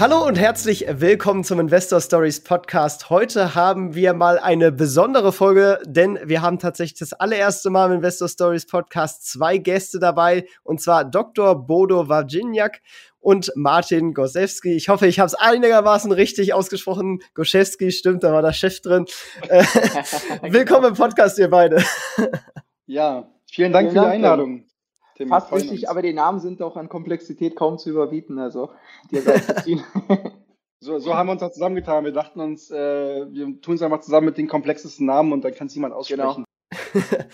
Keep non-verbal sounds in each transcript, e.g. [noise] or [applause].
Hallo und herzlich willkommen zum Investor Stories Podcast. Heute haben wir mal eine besondere Folge, denn wir haben tatsächlich das allererste Mal im Investor Stories Podcast zwei Gäste dabei, und zwar Dr. Bodo Wawrziniak und Martin Gosewski. Ich hoffe, ich habe es einigermaßen richtig ausgesprochen. Goszewski, stimmt, da war der Chef drin. Äh, [laughs] [laughs] willkommen im Podcast, ihr beide. Ja, vielen Dank vielen für die Einladung. Tim, Fast richtig, aber die Namen sind doch an Komplexität kaum zu überbieten. Also, dir ziehen. [laughs] so, so haben wir uns auch zusammengetan. Wir dachten uns, äh, wir tun es einfach zusammen mit den komplexesten Namen und dann kann es niemand aussprechen. Genau. [laughs]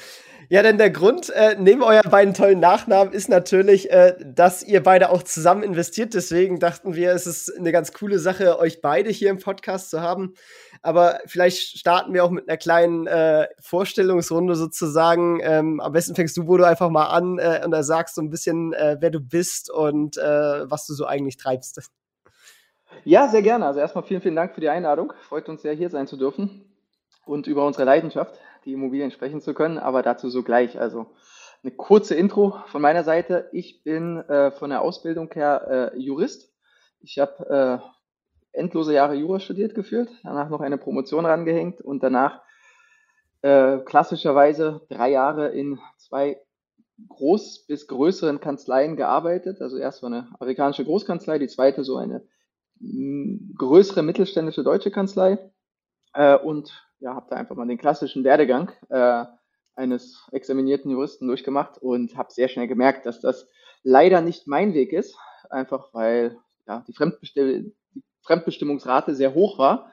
Ja, denn der Grund äh, neben euren beiden tollen Nachnamen ist natürlich, äh, dass ihr beide auch zusammen investiert. Deswegen dachten wir, es ist eine ganz coole Sache, euch beide hier im Podcast zu haben. Aber vielleicht starten wir auch mit einer kleinen äh, Vorstellungsrunde sozusagen. Ähm, am besten fängst du, Bodo, einfach mal an äh, und da sagst so ein bisschen, äh, wer du bist und äh, was du so eigentlich treibst. Ja, sehr gerne. Also erstmal vielen, vielen Dank für die Einladung. Freut uns sehr, hier sein zu dürfen und über unsere Leidenschaft die Immobilien sprechen zu können, aber dazu so gleich. Also eine kurze Intro von meiner Seite. Ich bin äh, von der Ausbildung her äh, Jurist. Ich habe äh, endlose Jahre Jura studiert geführt, danach noch eine Promotion rangehängt und danach äh, klassischerweise drei Jahre in zwei groß bis größeren Kanzleien gearbeitet. Also erst war eine amerikanische Großkanzlei, die zweite so eine größere mittelständische deutsche Kanzlei. Äh, und ja, habe da einfach mal den klassischen Werdegang äh, eines examinierten Juristen durchgemacht und habe sehr schnell gemerkt, dass das leider nicht mein Weg ist, einfach weil ja, die, Fremdbestimm die Fremdbestimmungsrate sehr hoch war,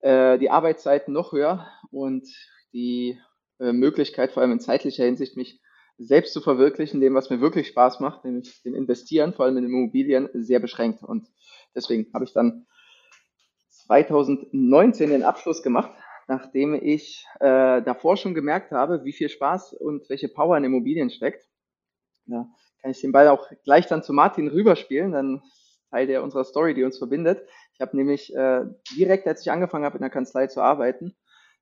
äh, die Arbeitszeiten noch höher und die äh, Möglichkeit, vor allem in zeitlicher Hinsicht, mich selbst zu verwirklichen, dem, was mir wirklich Spaß macht, nämlich dem Investieren, vor allem in Immobilien, sehr beschränkt. Und deswegen habe ich dann 2019 den Abschluss gemacht nachdem ich äh, davor schon gemerkt habe, wie viel Spaß und welche Power in Immobilien steckt. Ja, kann ich den Ball auch gleich dann zu Martin rüberspielen, dann Teil der unserer Story, die uns verbindet. Ich habe nämlich äh, direkt, als ich angefangen habe, in der Kanzlei zu arbeiten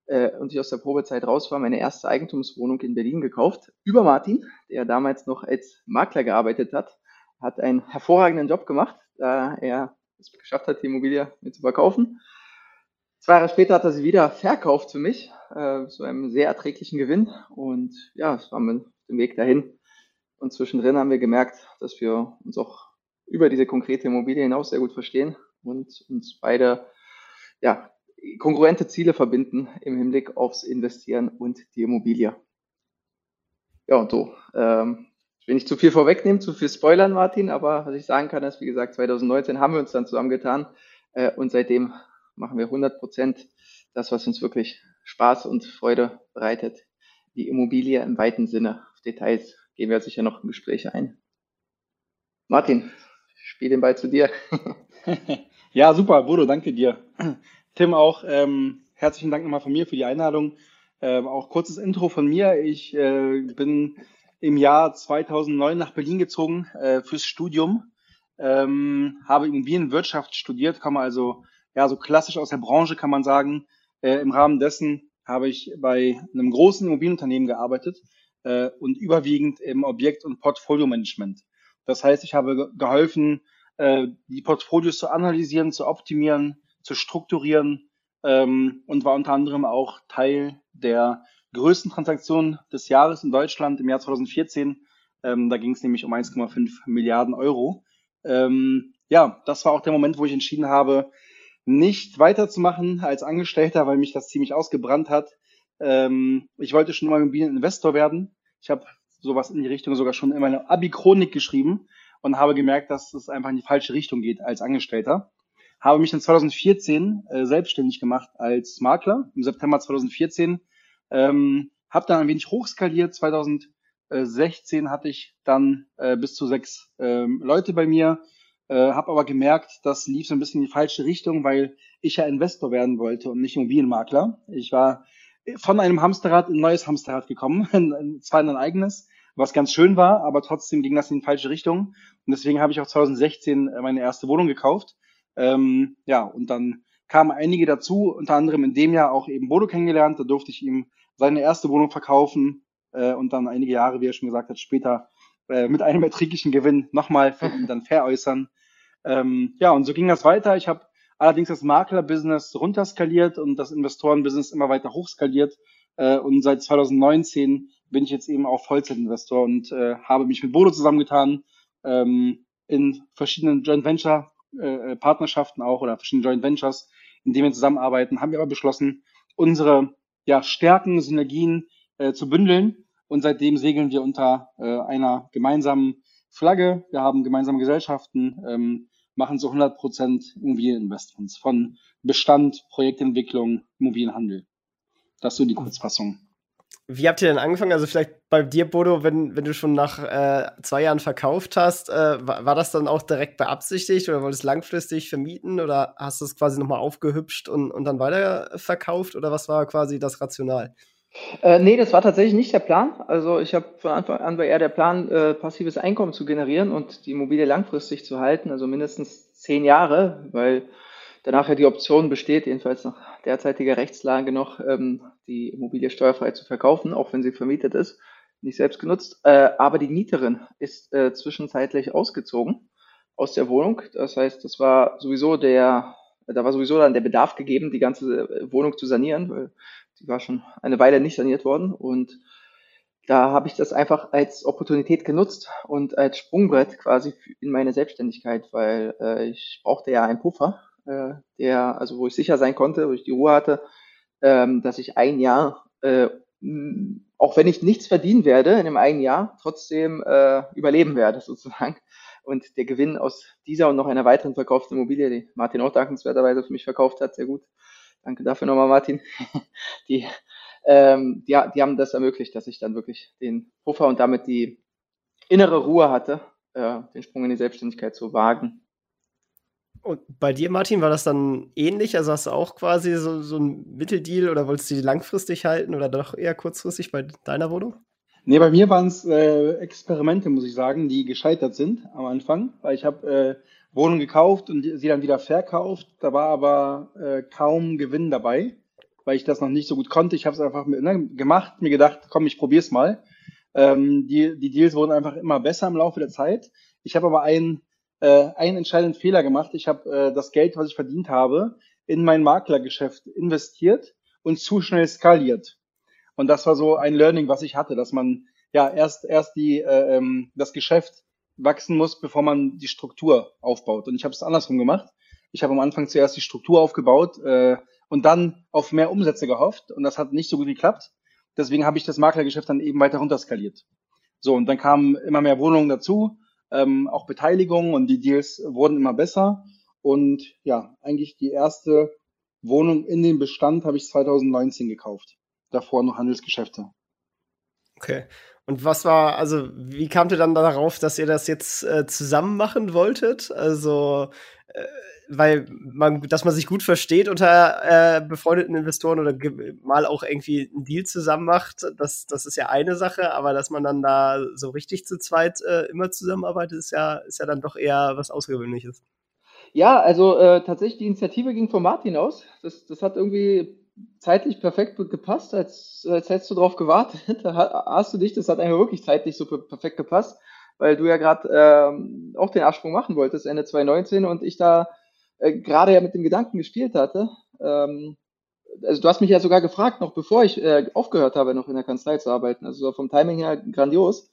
äh, und ich aus der Probezeit raus war, meine erste Eigentumswohnung in Berlin gekauft. Über Martin, der damals noch als Makler gearbeitet hat, hat einen hervorragenden Job gemacht, da er es geschafft hat, die Immobilie mir zu verkaufen. Zwei Jahre später hat er sie wieder verkauft für mich, äh, zu einem sehr erträglichen Gewinn. Und ja, es war mit dem Weg dahin. Und zwischendrin haben wir gemerkt, dass wir uns auch über diese konkrete Immobilie hinaus sehr gut verstehen und uns beide ja, konkurrente Ziele verbinden im Hinblick aufs Investieren und die Immobilie. Ja, und so. Ähm, ich will nicht zu viel vorwegnehmen, zu viel spoilern, Martin, aber was ich sagen kann, ist, wie gesagt, 2019 haben wir uns dann zusammengetan äh, und seitdem machen wir 100 Prozent das, was uns wirklich Spaß und Freude bereitet. Die Immobilie im weiten Sinne. Auf Details gehen wir sicher noch im Gespräch ein. Martin, ich spiele den Ball zu dir. [laughs] ja, super, Bodo, danke dir. Tim auch, ähm, herzlichen Dank nochmal von mir für die Einladung. Ähm, auch kurzes Intro von mir. Ich äh, bin im Jahr 2009 nach Berlin gezogen äh, fürs Studium, ähm, habe Immobilienwirtschaft studiert, komme also ja, so klassisch aus der Branche kann man sagen. Äh, Im Rahmen dessen habe ich bei einem großen Immobilienunternehmen gearbeitet äh, und überwiegend im Objekt- und Portfolio-Management. Das heißt, ich habe geholfen, äh, die Portfolios zu analysieren, zu optimieren, zu strukturieren ähm, und war unter anderem auch Teil der größten Transaktion des Jahres in Deutschland im Jahr 2014. Ähm, da ging es nämlich um 1,5 Milliarden Euro. Ähm, ja, das war auch der Moment, wo ich entschieden habe, nicht weiterzumachen als Angestellter, weil mich das ziemlich ausgebrannt hat. Ähm, ich wollte schon immer Immobilieninvestor werden. Ich habe sowas in die Richtung sogar schon in meiner Abi-Chronik geschrieben und habe gemerkt, dass es einfach in die falsche Richtung geht als Angestellter. Habe mich in 2014 äh, selbstständig gemacht als Makler, im September 2014. Ähm, habe dann ein wenig hochskaliert. 2016 hatte ich dann äh, bis zu sechs ähm, Leute bei mir äh, habe aber gemerkt, das lief so ein bisschen in die falsche Richtung, weil ich ja Investor werden wollte und nicht Immobilienmakler. Ich war von einem Hamsterrad in ein neues Hamsterrad gekommen, [laughs] zwar in ein eigenes, was ganz schön war, aber trotzdem ging das in die falsche Richtung. Und deswegen habe ich auch 2016 äh, meine erste Wohnung gekauft. Ähm, ja, und dann kamen einige dazu, unter anderem in dem Jahr auch eben Bodo kennengelernt. Da durfte ich ihm seine erste Wohnung verkaufen äh, und dann einige Jahre, wie er schon gesagt hat, später äh, mit einem erträglichen Gewinn nochmal dann veräußern. Ähm, ja, und so ging das weiter. Ich habe allerdings das Makler-Business runterskaliert und das Investoren-Business immer weiter hochskaliert. Äh, und seit 2019 bin ich jetzt eben auch Vollzeitinvestor und äh, habe mich mit Bodo zusammengetan ähm, in verschiedenen Joint Venture äh, Partnerschaften auch oder verschiedene Joint Ventures, in denen wir zusammenarbeiten, haben wir aber beschlossen, unsere ja, Stärken, Synergien äh, zu bündeln. Und seitdem segeln wir unter äh, einer gemeinsamen Flagge. Wir haben gemeinsame Gesellschaften, ähm, machen so 100 Prozent Immobilieninvestments von Bestand, Projektentwicklung, Immobilienhandel. Das ist so die Kurzfassung. Wie habt ihr denn angefangen? Also vielleicht bei dir, Bodo, wenn, wenn du schon nach äh, zwei Jahren verkauft hast, äh, war, war, das dann auch direkt beabsichtigt oder wolltest du langfristig vermieten oder hast du es quasi nochmal aufgehübscht und, und dann weiter verkauft oder was war quasi das Rational? Äh, nee, das war tatsächlich nicht der Plan. Also ich habe von Anfang an war eher der Plan, äh, passives Einkommen zu generieren und die Immobilie langfristig zu halten, also mindestens zehn Jahre, weil danach ja die Option besteht, jedenfalls nach derzeitiger Rechtslage noch, ähm, die Immobilie steuerfrei zu verkaufen, auch wenn sie vermietet ist, nicht selbst genutzt. Äh, aber die Mieterin ist äh, zwischenzeitlich ausgezogen aus der Wohnung. Das heißt, das war sowieso der, da war sowieso dann der Bedarf gegeben, die ganze äh, Wohnung zu sanieren, weil die war schon eine Weile nicht saniert worden und da habe ich das einfach als Opportunität genutzt und als Sprungbrett quasi in meine Selbstständigkeit, weil äh, ich brauchte ja einen Puffer äh, der, also wo ich sicher sein konnte, wo ich die Ruhe hatte, ähm, dass ich ein Jahr, äh, auch wenn ich nichts verdienen werde in einem einen Jahr, trotzdem äh, überleben werde sozusagen. Und der Gewinn aus dieser und noch einer weiteren verkauften Immobilie, die Martin auch dankenswerterweise für mich verkauft hat, sehr gut. Danke dafür nochmal, Martin. [laughs] Die, ähm, die, die haben das ermöglicht, dass ich dann wirklich den Puffer und damit die innere Ruhe hatte, äh, den Sprung in die Selbstständigkeit zu wagen. Und bei dir, Martin, war das dann ähnlich? Also hast du auch quasi so, so ein Mitteldeal oder wolltest du die langfristig halten oder doch eher kurzfristig bei deiner Wohnung? Nee, bei mir waren es äh, Experimente, muss ich sagen, die gescheitert sind am Anfang, weil ich habe äh, Wohnung gekauft und sie dann wieder verkauft. Da war aber äh, kaum Gewinn dabei, weil ich das noch nicht so gut konnte. Ich habe es einfach ne, gemacht, mir gedacht, komm, ich probier's mal. Ähm, die, die Deals wurden einfach immer besser im Laufe der Zeit. Ich habe aber einen äh, einen entscheidenden Fehler gemacht. Ich habe äh, das Geld, was ich verdient habe, in mein Maklergeschäft investiert und zu schnell skaliert. Und das war so ein Learning, was ich hatte, dass man ja erst erst die äh, ähm, das Geschäft wachsen muss, bevor man die Struktur aufbaut. Und ich habe es andersrum gemacht. Ich habe am Anfang zuerst die Struktur aufgebaut äh, und dann auf mehr Umsätze gehofft. Und das hat nicht so gut geklappt. Deswegen habe ich das Maklergeschäft dann eben weiter runterskaliert. So, und dann kamen immer mehr Wohnungen dazu ähm, auch Beteiligungen und die Deals wurden immer besser. Und ja, eigentlich die erste Wohnung in den Bestand habe ich 2019 gekauft. Davor noch Handelsgeschäfte. Okay. Und was war, also wie kamt ihr dann darauf, dass ihr das jetzt äh, zusammen machen wolltet? Also äh, weil man, dass man sich gut versteht unter äh, befreundeten Investoren oder mal auch irgendwie einen Deal zusammen macht, das, das ist ja eine Sache, aber dass man dann da so richtig zu zweit äh, immer zusammenarbeitet, ist ja, ist ja dann doch eher was Außergewöhnliches. Ja, also äh, tatsächlich die Initiative ging von Martin aus. Das, das hat irgendwie zeitlich perfekt gepasst, als, als hättest du darauf gewartet. [laughs] Hast du dich, das hat einfach wirklich zeitlich so perfekt gepasst, weil du ja gerade ähm, auch den Absprung machen wolltest, Ende 2019 und ich da äh, gerade ja mit dem Gedanken gespielt hatte. Ähm, also du hast mich ja sogar gefragt, noch bevor ich äh, aufgehört habe, noch in der Kanzlei zu arbeiten. Also vom Timing her grandios.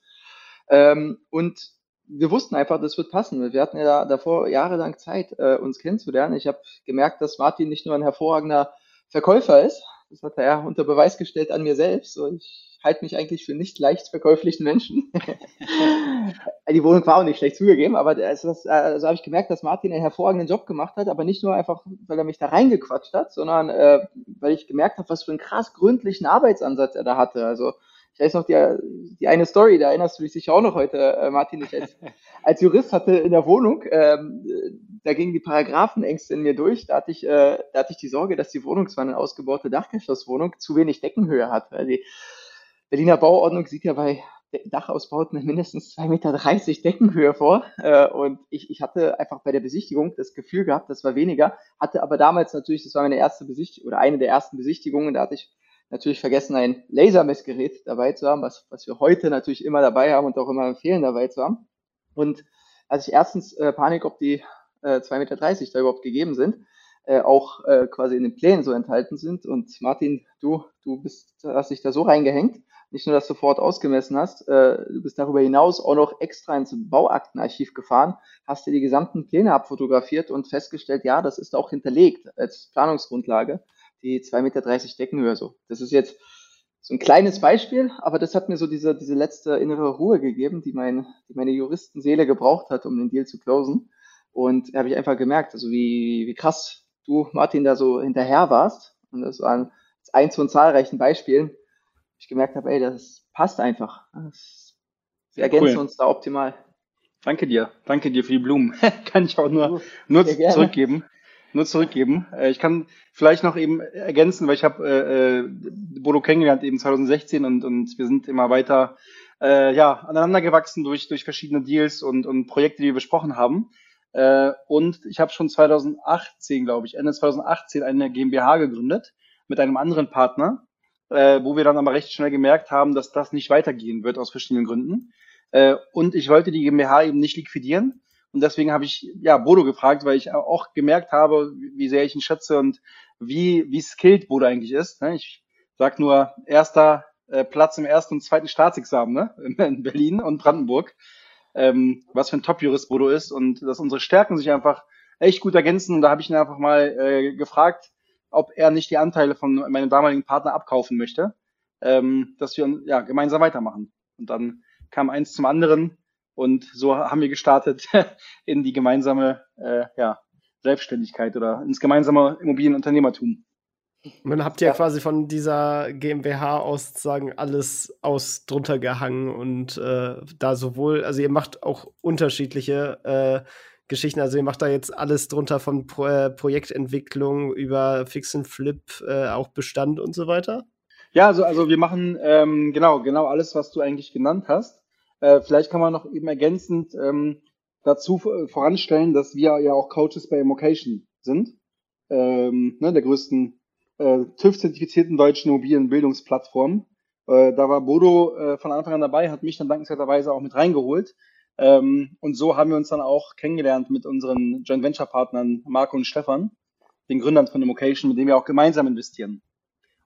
Ähm, und wir wussten einfach, das wird passen. Wir hatten ja davor jahrelang Zeit, äh, uns kennenzulernen. Ich habe gemerkt, dass Martin nicht nur ein hervorragender Verkäufer ist, das hat er unter Beweis gestellt an mir selbst. Und ich halte mich eigentlich für nicht leicht verkäuflichen Menschen. [laughs] die Wohnung war auch nicht schlecht zugegeben, aber das, also habe ich gemerkt, dass Martin einen hervorragenden Job gemacht hat, aber nicht nur einfach, weil er mich da reingequatscht hat, sondern äh, weil ich gemerkt habe, was für einen krass gründlichen Arbeitsansatz er da hatte. Also ich weiß noch die, die eine Story, da erinnerst du dich sicher auch noch heute, äh, Martin, ich als, [laughs] als Jurist hatte in der Wohnung, ähm, da gingen die Paragraphenängste in mir durch, da hatte ich, äh, da hatte ich die Sorge, dass die Wohnung zwar eine ausgebaute Dachgeschosswohnung zu wenig Deckenhöhe hat, weil die Berliner Bauordnung sieht ja bei, Dachausbauten in mindestens 2,30 Meter Deckenhöhe vor. Äh, und ich, ich hatte einfach bei der Besichtigung das Gefühl gehabt, das war weniger, hatte aber damals natürlich, das war meine erste Besichtigung oder eine der ersten Besichtigungen, da hatte ich natürlich vergessen, ein Lasermessgerät dabei zu haben, was, was wir heute natürlich immer dabei haben und auch immer empfehlen dabei zu haben. Und als ich erstens äh, Panik, ob die äh, 2,30 Meter da überhaupt gegeben sind, äh, auch äh, quasi in den Plänen so enthalten sind. Und Martin, du, du bist, hast dich da so reingehängt, nicht nur das sofort ausgemessen hast, äh, du bist darüber hinaus auch noch extra ins Bauaktenarchiv gefahren, hast dir die gesamten Pläne abfotografiert und festgestellt, ja, das ist auch hinterlegt als Planungsgrundlage, die 2,30 Meter Deckenhöhe so. Das ist jetzt so ein kleines Beispiel, aber das hat mir so diese, diese letzte innere Ruhe gegeben, die, mein, die meine Juristenseele gebraucht hat, um den Deal zu closen. Und da habe ich einfach gemerkt, also wie, wie krass du, Martin, da so hinterher warst. Und das war eins von zahlreichen Beispielen, ich gemerkt habe, ey, das passt einfach. Das, wir ergänzen cool. uns da optimal. Danke dir. Danke dir für die Blumen. [laughs] kann ich auch nur, nur zurückgeben. Nur zurückgeben. Äh, ich kann vielleicht noch eben ergänzen, weil ich habe äh, äh, Bodo kennengelernt eben 2016 und, und wir sind immer weiter äh, ja, aneinander gewachsen durch, durch verschiedene Deals und, und Projekte, die wir besprochen haben. Äh, und ich habe schon 2018, glaube ich, Ende 2018 eine GmbH gegründet mit einem anderen Partner äh, wo wir dann aber recht schnell gemerkt haben, dass das nicht weitergehen wird aus verschiedenen Gründen. Äh, und ich wollte die GmbH eben nicht liquidieren. Und deswegen habe ich ja Bodo gefragt, weil ich auch gemerkt habe, wie sehr ich ihn schätze und wie, wie skilled Bodo eigentlich ist. Ne? Ich sag nur erster äh, Platz im ersten und zweiten Staatsexamen ne? in Berlin und Brandenburg. Ähm, was für ein Top-Jurist Bodo ist und dass unsere Stärken sich einfach echt gut ergänzen. Und da habe ich ihn einfach mal äh, gefragt, ob er nicht die Anteile von meinem damaligen Partner abkaufen möchte, ähm, dass wir ja, gemeinsam weitermachen. Und dann kam eins zum anderen und so haben wir gestartet [laughs] in die gemeinsame äh, ja, Selbstständigkeit oder ins gemeinsame Immobilienunternehmertum. Und dann habt ihr ja. quasi von dieser GmbH aus sozusagen alles aus drunter gehangen und äh, da sowohl, also ihr macht auch unterschiedliche äh, Geschichten. Also ihr macht da jetzt alles drunter von Pro äh, Projektentwicklung über Fix and Flip, äh, auch Bestand und so weiter? Ja, also, also wir machen ähm, genau, genau alles, was du eigentlich genannt hast. Äh, vielleicht kann man noch eben ergänzend ähm, dazu äh, voranstellen, dass wir ja auch Coaches bei Immocation sind, ähm, ne, der größten äh, TÜV-zertifizierten deutschen Immobilienbildungsplattform. Äh, da war Bodo äh, von Anfang an dabei, hat mich dann dankenswerterweise auch mit reingeholt. Ähm, und so haben wir uns dann auch kennengelernt mit unseren Joint Venture Partnern Marco und Stefan, den Gründern von Immocation, mit denen wir auch gemeinsam investieren.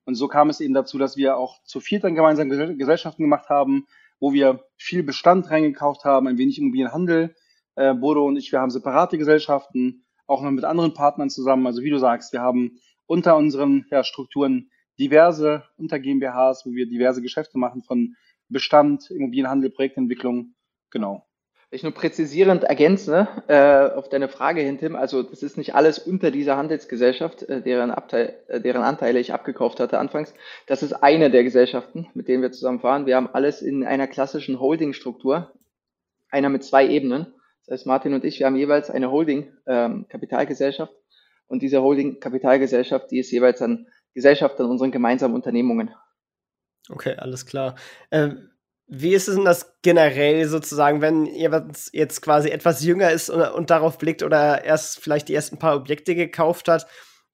Und so kam es eben dazu, dass wir auch zu viert dann gemeinsam Gesellschaften gemacht haben, wo wir viel Bestand reingekauft haben, ein wenig Immobilienhandel. Äh, Bodo und ich, wir haben separate Gesellschaften, auch noch mit anderen Partnern zusammen. Also wie du sagst, wir haben unter unseren ja, Strukturen diverse Unter GmbHs, wo wir diverse Geschäfte machen von Bestand, Immobilienhandel, Projektentwicklung. Genau ich nur präzisierend ergänze äh, auf deine Frage hin, Tim, also das ist nicht alles unter dieser Handelsgesellschaft, äh, deren, Abteil, äh, deren Anteile ich abgekauft hatte anfangs. Das ist eine der Gesellschaften, mit denen wir zusammen fahren. Wir haben alles in einer klassischen Holding-Struktur, einer mit zwei Ebenen. Das heißt, Martin und ich, wir haben jeweils eine Holding-Kapitalgesellschaft ähm, und diese Holding-Kapitalgesellschaft, die ist jeweils an Gesellschaft an unseren gemeinsamen Unternehmungen. Okay, alles klar. Ähm wie ist es denn das generell sozusagen, wenn ihr jetzt quasi etwas jünger ist und, und, darauf blickt oder erst vielleicht die ersten paar Objekte gekauft hat?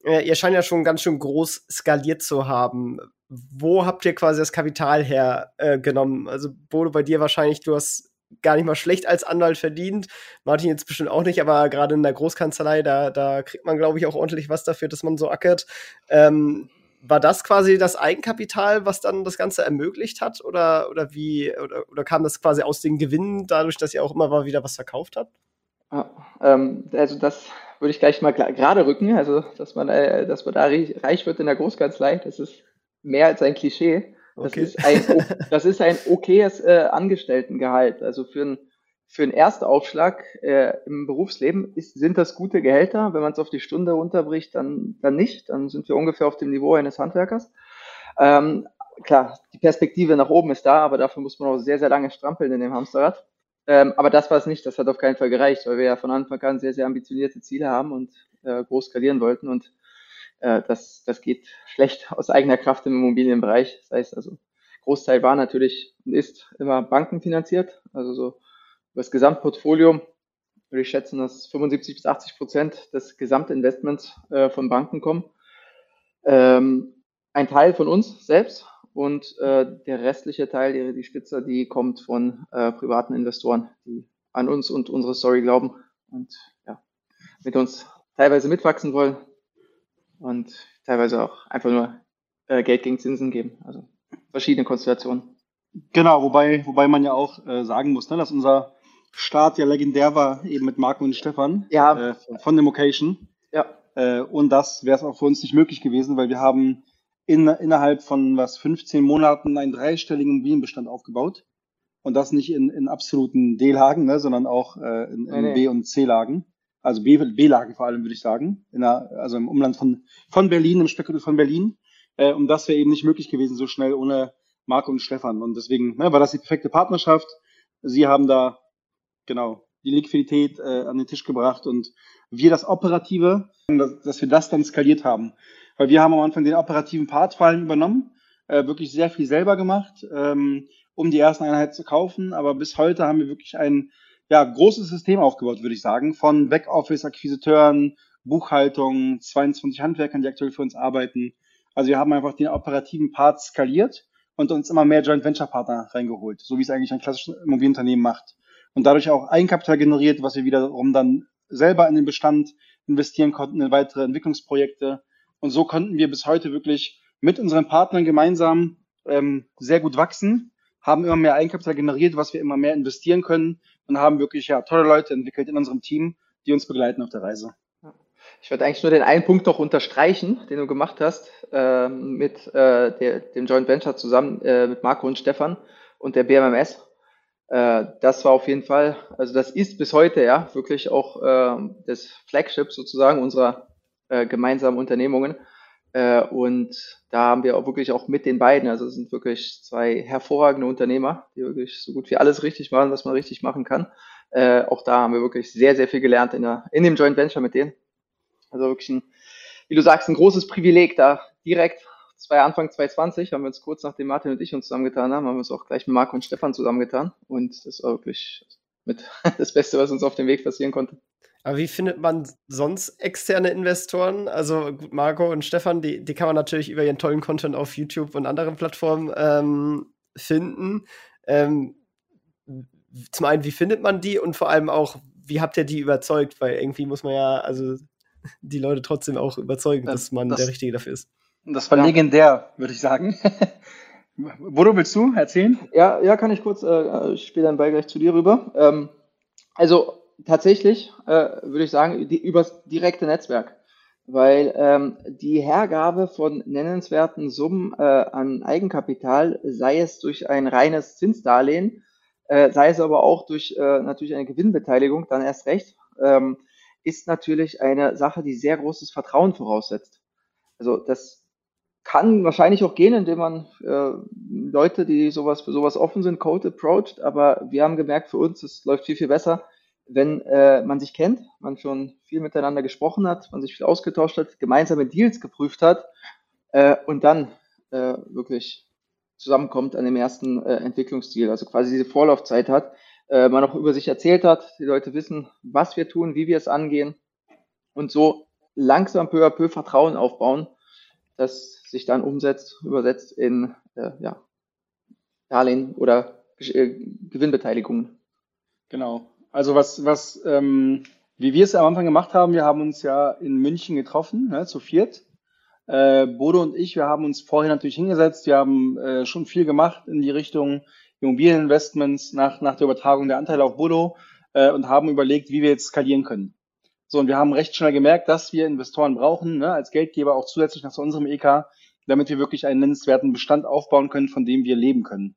Äh, ihr scheint ja schon ganz schön groß skaliert zu haben. Wo habt ihr quasi das Kapital hergenommen? Äh, also, Bodo, bei dir wahrscheinlich, du hast gar nicht mal schlecht als Anwalt verdient. Martin jetzt bestimmt auch nicht, aber gerade in der Großkanzlei, da, da kriegt man, glaube ich, auch ordentlich was dafür, dass man so ackert. Ähm, war das quasi das Eigenkapital, was dann das Ganze ermöglicht hat? Oder, oder wie, oder, oder kam das quasi aus den Gewinnen, dadurch, dass ihr auch immer mal wieder was verkauft habt? Ja, ähm, also das würde ich gleich mal gerade rücken, also dass man, äh, dass man da reich wird in der Großkanzlei, das ist mehr als ein Klischee. Das, okay. ist, ein, das ist ein okayes äh, Angestelltengehalt. Also für ein für einen Erstaufschlag äh, im Berufsleben ist, sind das gute Gehälter. Wenn man es auf die Stunde runterbricht, dann, dann nicht. Dann sind wir ungefähr auf dem Niveau eines Handwerkers. Ähm, klar, die Perspektive nach oben ist da, aber dafür muss man auch sehr, sehr lange strampeln in dem Hamsterrad. Ähm, aber das war es nicht, das hat auf keinen Fall gereicht, weil wir ja von Anfang an sehr, sehr ambitionierte Ziele haben und äh, groß skalieren wollten. Und äh, das, das geht schlecht aus eigener Kraft im Immobilienbereich. Das heißt also, Großteil war natürlich und ist immer bankenfinanziert. Also so das Gesamtportfolio würde ich schätzen, dass 75 bis 80 Prozent des Gesamtinvestments äh, von Banken kommen. Ähm, ein Teil von uns selbst und äh, der restliche Teil, die, die Spitze, die kommt von äh, privaten Investoren, die an uns und unsere Story glauben und ja, mit uns teilweise mitwachsen wollen und teilweise auch einfach nur äh, Geld gegen Zinsen geben. Also verschiedene Konstellationen. Genau, wobei, wobei man ja auch äh, sagen muss, ne, dass unser Start ja legendär war, eben mit Marco und Stefan ja. äh, von Democation. Ja. Äh, und das wäre es auch für uns nicht möglich gewesen, weil wir haben in, innerhalb von was 15 Monaten einen dreistelligen Immobilienbestand aufgebaut. Und das nicht in, in absoluten D-Lagen, ne, sondern auch äh, in, in nee, B- und C-Lagen. Also B-Lagen vor allem, würde ich sagen. In der, also im Umland von, von Berlin, im Speckgürtel von Berlin. Äh, und das wäre eben nicht möglich gewesen, so schnell ohne Marco und Stefan. Und deswegen ne, war das die perfekte Partnerschaft. Sie haben da genau die Liquidität äh, an den Tisch gebracht und wir das Operative, dass, dass wir das dann skaliert haben. Weil wir haben am Anfang den operativen Part vor allem übernommen, äh, wirklich sehr viel selber gemacht, ähm, um die ersten Einheiten zu kaufen. Aber bis heute haben wir wirklich ein ja, großes System aufgebaut, würde ich sagen, von Backoffice-Akquisiteuren, Buchhaltung, 22 Handwerkern, die aktuell für uns arbeiten. Also wir haben einfach den operativen Part skaliert und uns immer mehr Joint Venture Partner reingeholt, so wie es eigentlich ein klassisches Immobilienunternehmen macht. Und dadurch auch Eigenkapital generiert, was wir wiederum dann selber in den Bestand investieren konnten, in weitere Entwicklungsprojekte. Und so konnten wir bis heute wirklich mit unseren Partnern gemeinsam ähm, sehr gut wachsen, haben immer mehr Eigenkapital generiert, was wir immer mehr investieren können und haben wirklich ja, tolle Leute entwickelt in unserem Team, die uns begleiten auf der Reise. Ich würde eigentlich nur den einen Punkt noch unterstreichen, den du gemacht hast, äh, mit äh, der, dem Joint Venture zusammen äh, mit Marco und Stefan und der BMMS. Äh, das war auf jeden Fall, also das ist bis heute ja wirklich auch äh, das Flagship sozusagen unserer äh, gemeinsamen Unternehmungen. Äh, und da haben wir auch wirklich auch mit den beiden, also es sind wirklich zwei hervorragende Unternehmer, die wirklich so gut wie alles richtig machen, was man richtig machen kann. Äh, auch da haben wir wirklich sehr, sehr viel gelernt in, der, in dem Joint Venture mit denen. Also wirklich ein, wie du sagst, ein großes Privileg, da direkt zwei, Anfang 2020 haben wir uns kurz nachdem Martin und ich uns zusammengetan haben, haben wir uns auch gleich mit Marco und Stefan zusammengetan. Und das war wirklich mit [laughs] das Beste, was uns auf dem Weg passieren konnte. Aber wie findet man sonst externe Investoren? Also gut, Marco und Stefan, die, die kann man natürlich über ihren tollen Content auf YouTube und anderen Plattformen ähm, finden. Ähm, zum einen, wie findet man die und vor allem auch, wie habt ihr die überzeugt? Weil irgendwie muss man ja, also die Leute trotzdem auch überzeugen, das, dass man das, der Richtige dafür ist. Das war ja. legendär, würde ich sagen. [laughs] Bodo, willst du erzählen? Ja, ja, kann ich kurz, äh, ich spiele dann Ball gleich zu dir rüber. Ähm, also tatsächlich äh, würde ich sagen, die, übers direkte Netzwerk. Weil ähm, die Hergabe von nennenswerten Summen äh, an Eigenkapital, sei es durch ein reines Zinsdarlehen, äh, sei es aber auch durch äh, natürlich eine Gewinnbeteiligung, dann erst recht, ähm, ist natürlich eine Sache, die sehr großes Vertrauen voraussetzt. Also das kann wahrscheinlich auch gehen, indem man äh, Leute, die sowas für sowas offen sind, Code approached, aber wir haben gemerkt, für uns, es läuft viel, viel besser, wenn äh, man sich kennt, man schon viel miteinander gesprochen hat, man sich viel ausgetauscht hat, gemeinsame Deals geprüft hat äh, und dann äh, wirklich zusammenkommt an dem ersten äh, Entwicklungsziel, also quasi diese Vorlaufzeit hat, äh, man auch über sich erzählt hat, die Leute wissen, was wir tun, wie wir es angehen und so langsam peu à peu Vertrauen aufbauen, das sich dann umsetzt, übersetzt in äh, ja, Darlehen oder äh, Gewinnbeteiligungen. Genau. Also was, was, ähm, wie wir es am Anfang gemacht haben, wir haben uns ja in München getroffen, ne, zu viert. Äh, Bodo und ich, wir haben uns vorher natürlich hingesetzt, wir haben äh, schon viel gemacht in die Richtung Immobilieninvestments nach, nach der Übertragung der Anteile auf Bodo äh, und haben überlegt, wie wir jetzt skalieren können. So, und wir haben recht schnell gemerkt, dass wir Investoren brauchen, ne, als Geldgeber auch zusätzlich nach unserem EK, damit wir wirklich einen nennenswerten Bestand aufbauen können, von dem wir leben können.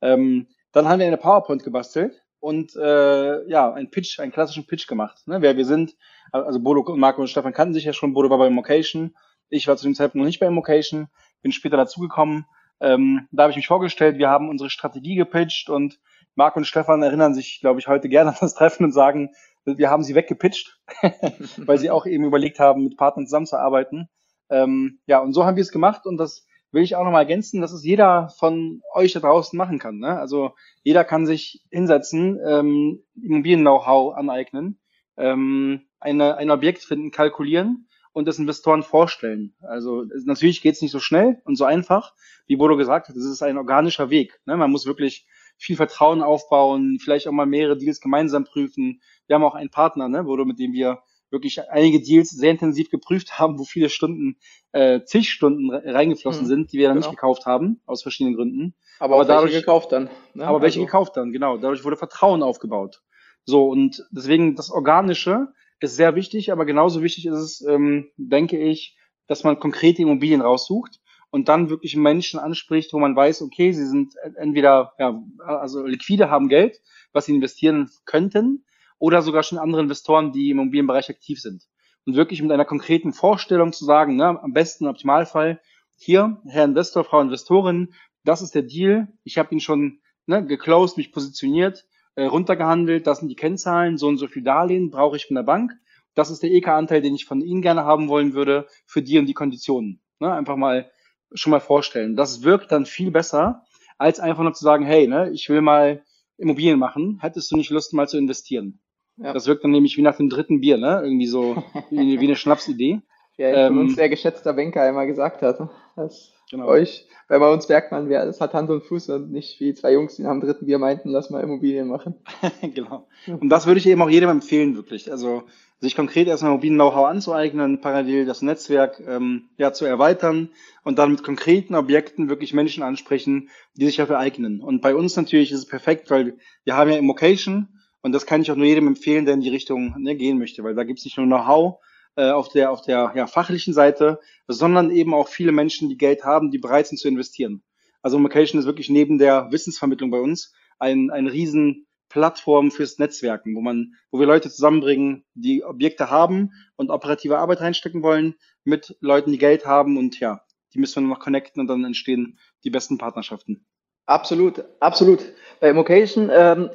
Ähm, dann haben wir eine PowerPoint gebastelt und äh, ja, einen Pitch, einen klassischen Pitch gemacht, ne, wer wir sind. Also Bodo und Marco und Stefan kannten sich ja schon, Bodo war bei Mocation, ich war zu dem Zeitpunkt noch nicht bei Mocation, bin später dazugekommen ähm, da habe ich mich vorgestellt, wir haben unsere Strategie gepitcht und Marc und Stefan erinnern sich, glaube ich, heute gerne an das Treffen und sagen, wir haben sie weggepitcht, [laughs] weil sie auch eben überlegt haben, mit Partnern zusammenzuarbeiten. Ähm, ja, und so haben wir es gemacht und das will ich auch nochmal ergänzen, dass es jeder von euch da draußen machen kann. Ne? Also jeder kann sich hinsetzen, ähm, Immobilien-Know-how aneignen, ähm, eine, ein Objekt finden, kalkulieren und das Investoren vorstellen. Also natürlich geht es nicht so schnell und so einfach, wie Bodo gesagt hat. Es ist ein organischer Weg. Ne? Man muss wirklich viel Vertrauen aufbauen, vielleicht auch mal mehrere Deals gemeinsam prüfen. Wir haben auch einen Partner, ne, Bodo, mit dem wir wirklich einige Deals sehr intensiv geprüft [laughs] haben, wo viele Stunden, äh, zig Stunden reingeflossen hm, sind, die wir dann genau. nicht gekauft haben, aus verschiedenen Gründen. Aber, aber dadurch gekauft dann. Ne? Aber welche also. gekauft dann, genau. Dadurch wurde Vertrauen aufgebaut. So, und deswegen das Organische ist sehr wichtig, aber genauso wichtig ist es, ähm, denke ich, dass man konkrete Immobilien raussucht und dann wirklich Menschen anspricht, wo man weiß, okay, sie sind entweder ja, also liquide, haben Geld, was sie investieren könnten, oder sogar schon andere Investoren, die im Immobilienbereich aktiv sind. Und wirklich mit einer konkreten Vorstellung zu sagen, ne, am besten im Optimalfall, hier, Herr Investor, Frau Investorin, das ist der Deal, ich habe ihn schon ne, geclosed, mich positioniert, äh, runtergehandelt, das sind die Kennzahlen, so und so viel Darlehen brauche ich von der Bank. Das ist der EK-Anteil, den ich von Ihnen gerne haben wollen würde für die und die Konditionen. Ne, einfach mal schon mal vorstellen. Das wirkt dann viel besser, als einfach nur zu sagen, hey, ne, ich will mal Immobilien machen, hättest du nicht Lust mal zu investieren? Ja. Das wirkt dann nämlich wie nach dem dritten Bier, ne? Irgendwie so [laughs] wie, wie eine Schnapsidee. Ja, ähm, uns sehr geschätzter Banker einmal gesagt hat. Das genau. euch, weil bei uns merkt man, wer, es hat Hand und Fuß und nicht wie zwei Jungs, die dem dritten Bier meinten, lass mal Immobilien machen. [laughs] genau. Und das würde ich eben auch jedem empfehlen, wirklich. Also sich konkret erstmal Immobilien-Know-how anzueignen, parallel das Netzwerk ähm, ja, zu erweitern und dann mit konkreten Objekten wirklich Menschen ansprechen, die sich dafür eignen. Und bei uns natürlich ist es perfekt, weil wir haben ja Immocation und das kann ich auch nur jedem empfehlen, der in die Richtung ne, gehen möchte, weil da gibt es nicht nur Know-how, äh, auf der, auf der ja, fachlichen Seite, sondern eben auch viele Menschen, die Geld haben, die bereit sind zu investieren. Also Location ist wirklich neben der Wissensvermittlung bei uns ein, ein riesen Plattform fürs Netzwerken, wo man, wo wir Leute zusammenbringen, die Objekte haben und operative Arbeit reinstecken wollen, mit Leuten, die Geld haben und ja, die müssen wir noch connecten und dann entstehen die besten Partnerschaften. Absolut, absolut. Bei Immocation ähm,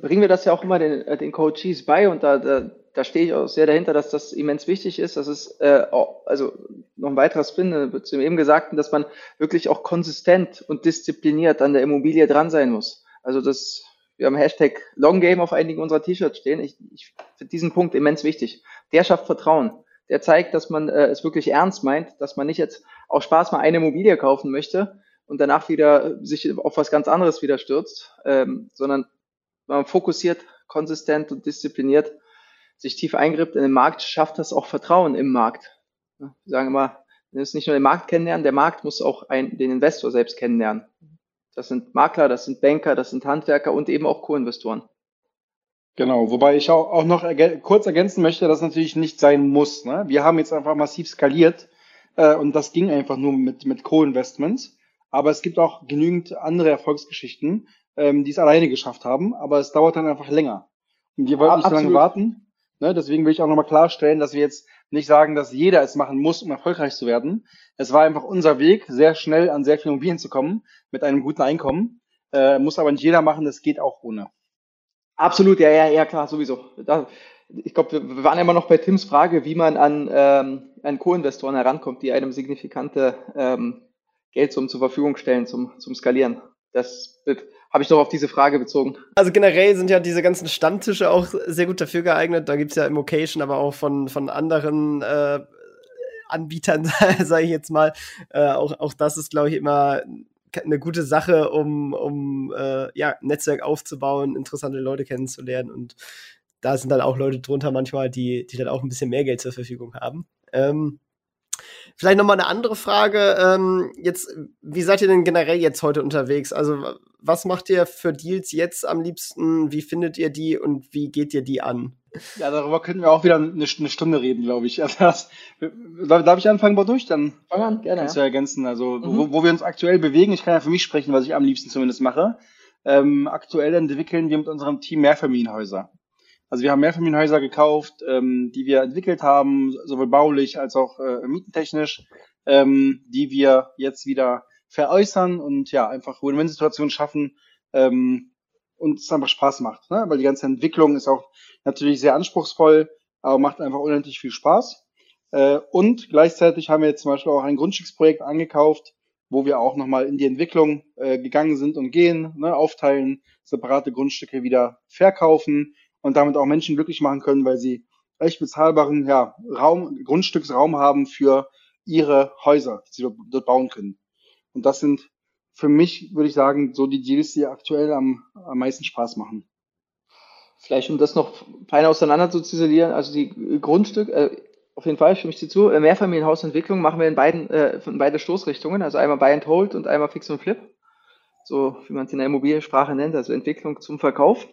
bringen wir das ja auch immer den, den Coaches bei und da, da da stehe ich auch sehr dahinter, dass das immens wichtig ist. Das ist äh, also noch ein weiterer Spin zu dem eben Gesagten, dass man wirklich auch konsistent und diszipliniert an der Immobilie dran sein muss. Also das, wir haben Hashtag Long Game auf einigen unserer T-Shirts stehen. Ich, ich finde diesen Punkt immens wichtig. Der schafft Vertrauen. Der zeigt, dass man äh, es wirklich ernst meint, dass man nicht jetzt auch Spaß mal eine Immobilie kaufen möchte und danach wieder sich auf was ganz anderes wieder stürzt, ähm, sondern man fokussiert, konsistent und diszipliniert sich tief eingreift in den Markt, schafft das auch Vertrauen im Markt. Wir sagen immer, man muss nicht nur den Markt kennenlernen, der Markt muss auch ein, den Investor selbst kennenlernen. Das sind Makler, das sind Banker, das sind Handwerker und eben auch Co-Investoren. Genau, wobei ich auch, auch noch ergän kurz ergänzen möchte, dass natürlich nicht sein muss. Ne? Wir haben jetzt einfach massiv skaliert äh, und das ging einfach nur mit, mit Co-Investments. Aber es gibt auch genügend andere Erfolgsgeschichten, ähm, die es alleine geschafft haben, aber es dauert dann einfach länger. Und wir wollten nicht so lange warten. Ne, deswegen will ich auch nochmal klarstellen, dass wir jetzt nicht sagen, dass jeder es machen muss, um erfolgreich zu werden. Es war einfach unser Weg, sehr schnell an sehr viele Immobilien zu kommen, mit einem guten Einkommen. Äh, muss aber nicht jeder machen, das geht auch ohne. Absolut, ja, ja, ja, klar, sowieso. Da, ich glaube, wir waren immer noch bei Tims Frage, wie man an, ähm, an Co-Investoren herankommt, die einem signifikante ähm, Geldsummen zur Verfügung stellen zum, zum Skalieren. Das wird habe ich doch auf diese Frage bezogen. Also generell sind ja diese ganzen Stammtische auch sehr gut dafür geeignet. Da gibt es ja Immocation, aber auch von, von anderen äh, Anbietern, [laughs] sage ich jetzt mal. Äh, auch, auch das ist, glaube ich, immer eine gute Sache, um, um äh, ja, Netzwerk aufzubauen, interessante Leute kennenzulernen. Und da sind dann auch Leute drunter manchmal, die, die dann auch ein bisschen mehr Geld zur Verfügung haben. Ähm, Vielleicht nochmal eine andere Frage. Ähm, jetzt, wie seid ihr denn generell jetzt heute unterwegs? Also, was macht ihr für Deals jetzt am liebsten? Wie findet ihr die und wie geht ihr die an? Ja, darüber könnten wir auch wieder eine, eine Stunde reden, glaube ich. [laughs] Also das, darf ich anfangen, durch? Dann Fang an, gerne. Kannst du ergänzen. Also, mhm. wo, wo wir uns aktuell bewegen, ich kann ja für mich sprechen, was ich am liebsten zumindest mache. Ähm, aktuell entwickeln wir mit unserem Team Mehrfamilienhäuser. Also wir haben Mehrfamilienhäuser gekauft, ähm, die wir entwickelt haben, sowohl baulich als auch äh, mietentechnisch, ähm, die wir jetzt wieder veräußern und ja, einfach Win-Win-Situationen schaffen ähm, und es einfach Spaß macht. Ne? Weil die ganze Entwicklung ist auch natürlich sehr anspruchsvoll, aber macht einfach unendlich viel Spaß. Äh, und gleichzeitig haben wir jetzt zum Beispiel auch ein Grundstücksprojekt angekauft, wo wir auch nochmal in die Entwicklung äh, gegangen sind und gehen, ne, aufteilen, separate Grundstücke wieder verkaufen und damit auch Menschen glücklich machen können, weil sie echt bezahlbaren ja, Raum, Grundstücksraum haben für ihre Häuser, die sie dort, bauen können. Und das sind für mich, würde ich sagen, so die Deals, die aktuell am, am meisten Spaß machen. Vielleicht, um das noch fein auseinander zu ziselieren, also die Grundstück, äh, auf jeden Fall, stimme ich dir zu. Äh, Mehrfamilienhausentwicklung machen wir in beiden, äh, in beide Stoßrichtungen, also einmal Buy and Hold und einmal Fix und Flip. So, wie man es in der Immobiliensprache nennt, also Entwicklung zum Verkauf.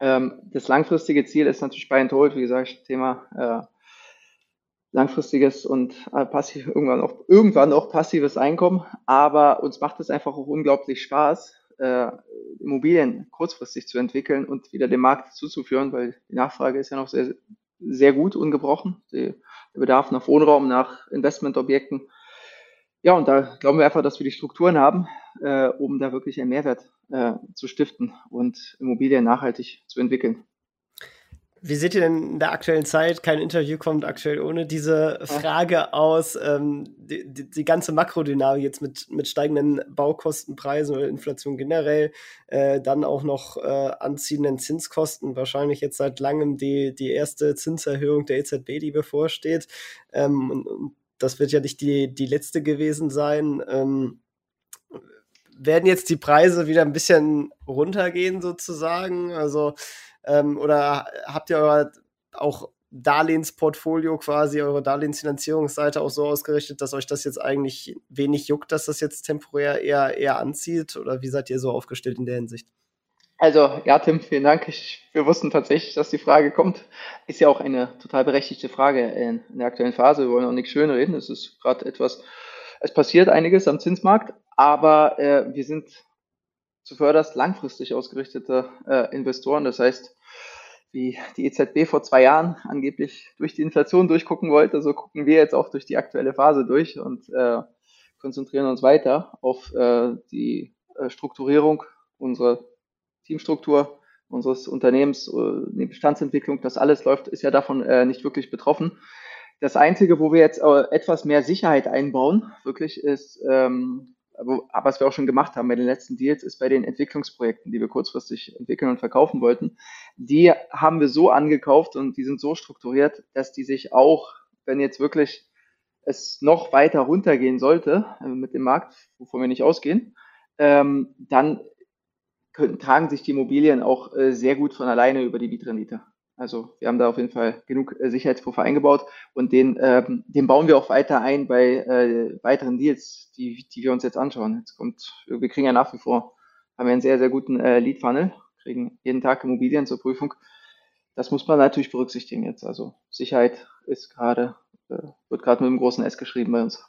Ähm, das langfristige Ziel ist natürlich and Hold, wie gesagt, Thema äh, langfristiges und äh, passiv, irgendwann auch, irgendwann auch passives Einkommen. Aber uns macht es einfach auch unglaublich Spaß, äh, Immobilien kurzfristig zu entwickeln und wieder dem Markt zuzuführen, weil die Nachfrage ist ja noch sehr, sehr gut, ungebrochen. Der Bedarf nach Wohnraum, nach Investmentobjekten. Ja, und da glauben wir einfach, dass wir die Strukturen haben, äh, um da wirklich einen Mehrwert äh, zu stiften und Immobilien nachhaltig zu entwickeln. Wie seht ihr denn in der aktuellen Zeit? Kein Interview kommt aktuell ohne diese Frage aus. Ähm, die, die, die, ganze Makrodynamik jetzt mit, mit steigenden Baukostenpreisen oder Inflation generell, äh, dann auch noch äh, anziehenden Zinskosten, wahrscheinlich jetzt seit langem die, die erste Zinserhöhung der EZB, die bevorsteht. Ähm, und, und, das wird ja nicht die, die letzte gewesen sein. Ähm, werden jetzt die Preise wieder ein bisschen runtergehen sozusagen? Also ähm, oder habt ihr euer auch Darlehensportfolio quasi, eure Darlehensfinanzierungsseite auch so ausgerichtet, dass euch das jetzt eigentlich wenig juckt, dass das jetzt temporär eher, eher anzieht? Oder wie seid ihr so aufgestellt in der Hinsicht? Also, ja, Tim, vielen Dank. Ich, wir wussten tatsächlich, dass die Frage kommt. Ist ja auch eine total berechtigte Frage in, in der aktuellen Phase. Wir wollen auch nichts schönreden. Es ist gerade etwas, es passiert einiges am Zinsmarkt, aber äh, wir sind zuvörderst langfristig ausgerichtete äh, Investoren. Das heißt, wie die EZB vor zwei Jahren angeblich durch die Inflation durchgucken wollte, so gucken wir jetzt auch durch die aktuelle Phase durch und äh, konzentrieren uns weiter auf äh, die äh, Strukturierung unserer Teamstruktur, unseres Unternehmens, äh, die Bestandsentwicklung, das alles läuft, ist ja davon äh, nicht wirklich betroffen. Das Einzige, wo wir jetzt äh, etwas mehr Sicherheit einbauen, wirklich ist ähm, was wir auch schon gemacht haben bei den letzten Deals, ist bei den Entwicklungsprojekten, die wir kurzfristig entwickeln und verkaufen wollten, die haben wir so angekauft und die sind so strukturiert, dass die sich auch, wenn jetzt wirklich es noch weiter runtergehen sollte äh, mit dem Markt, wovon wir nicht ausgehen, ähm, dann tragen sich die Immobilien auch äh, sehr gut von alleine über die Mietrendite. Also wir haben da auf jeden Fall genug äh, Sicherheitspuffer eingebaut und den, ähm, den bauen wir auch weiter ein bei äh, weiteren Deals, die, die wir uns jetzt anschauen. Jetzt kommt, wir kriegen ja nach wie vor, haben wir einen sehr, sehr guten äh, Lead-Funnel, kriegen jeden Tag Immobilien zur Prüfung. Das muss man natürlich berücksichtigen jetzt. Also Sicherheit ist gerade, äh, wird gerade mit einem großen S geschrieben bei uns.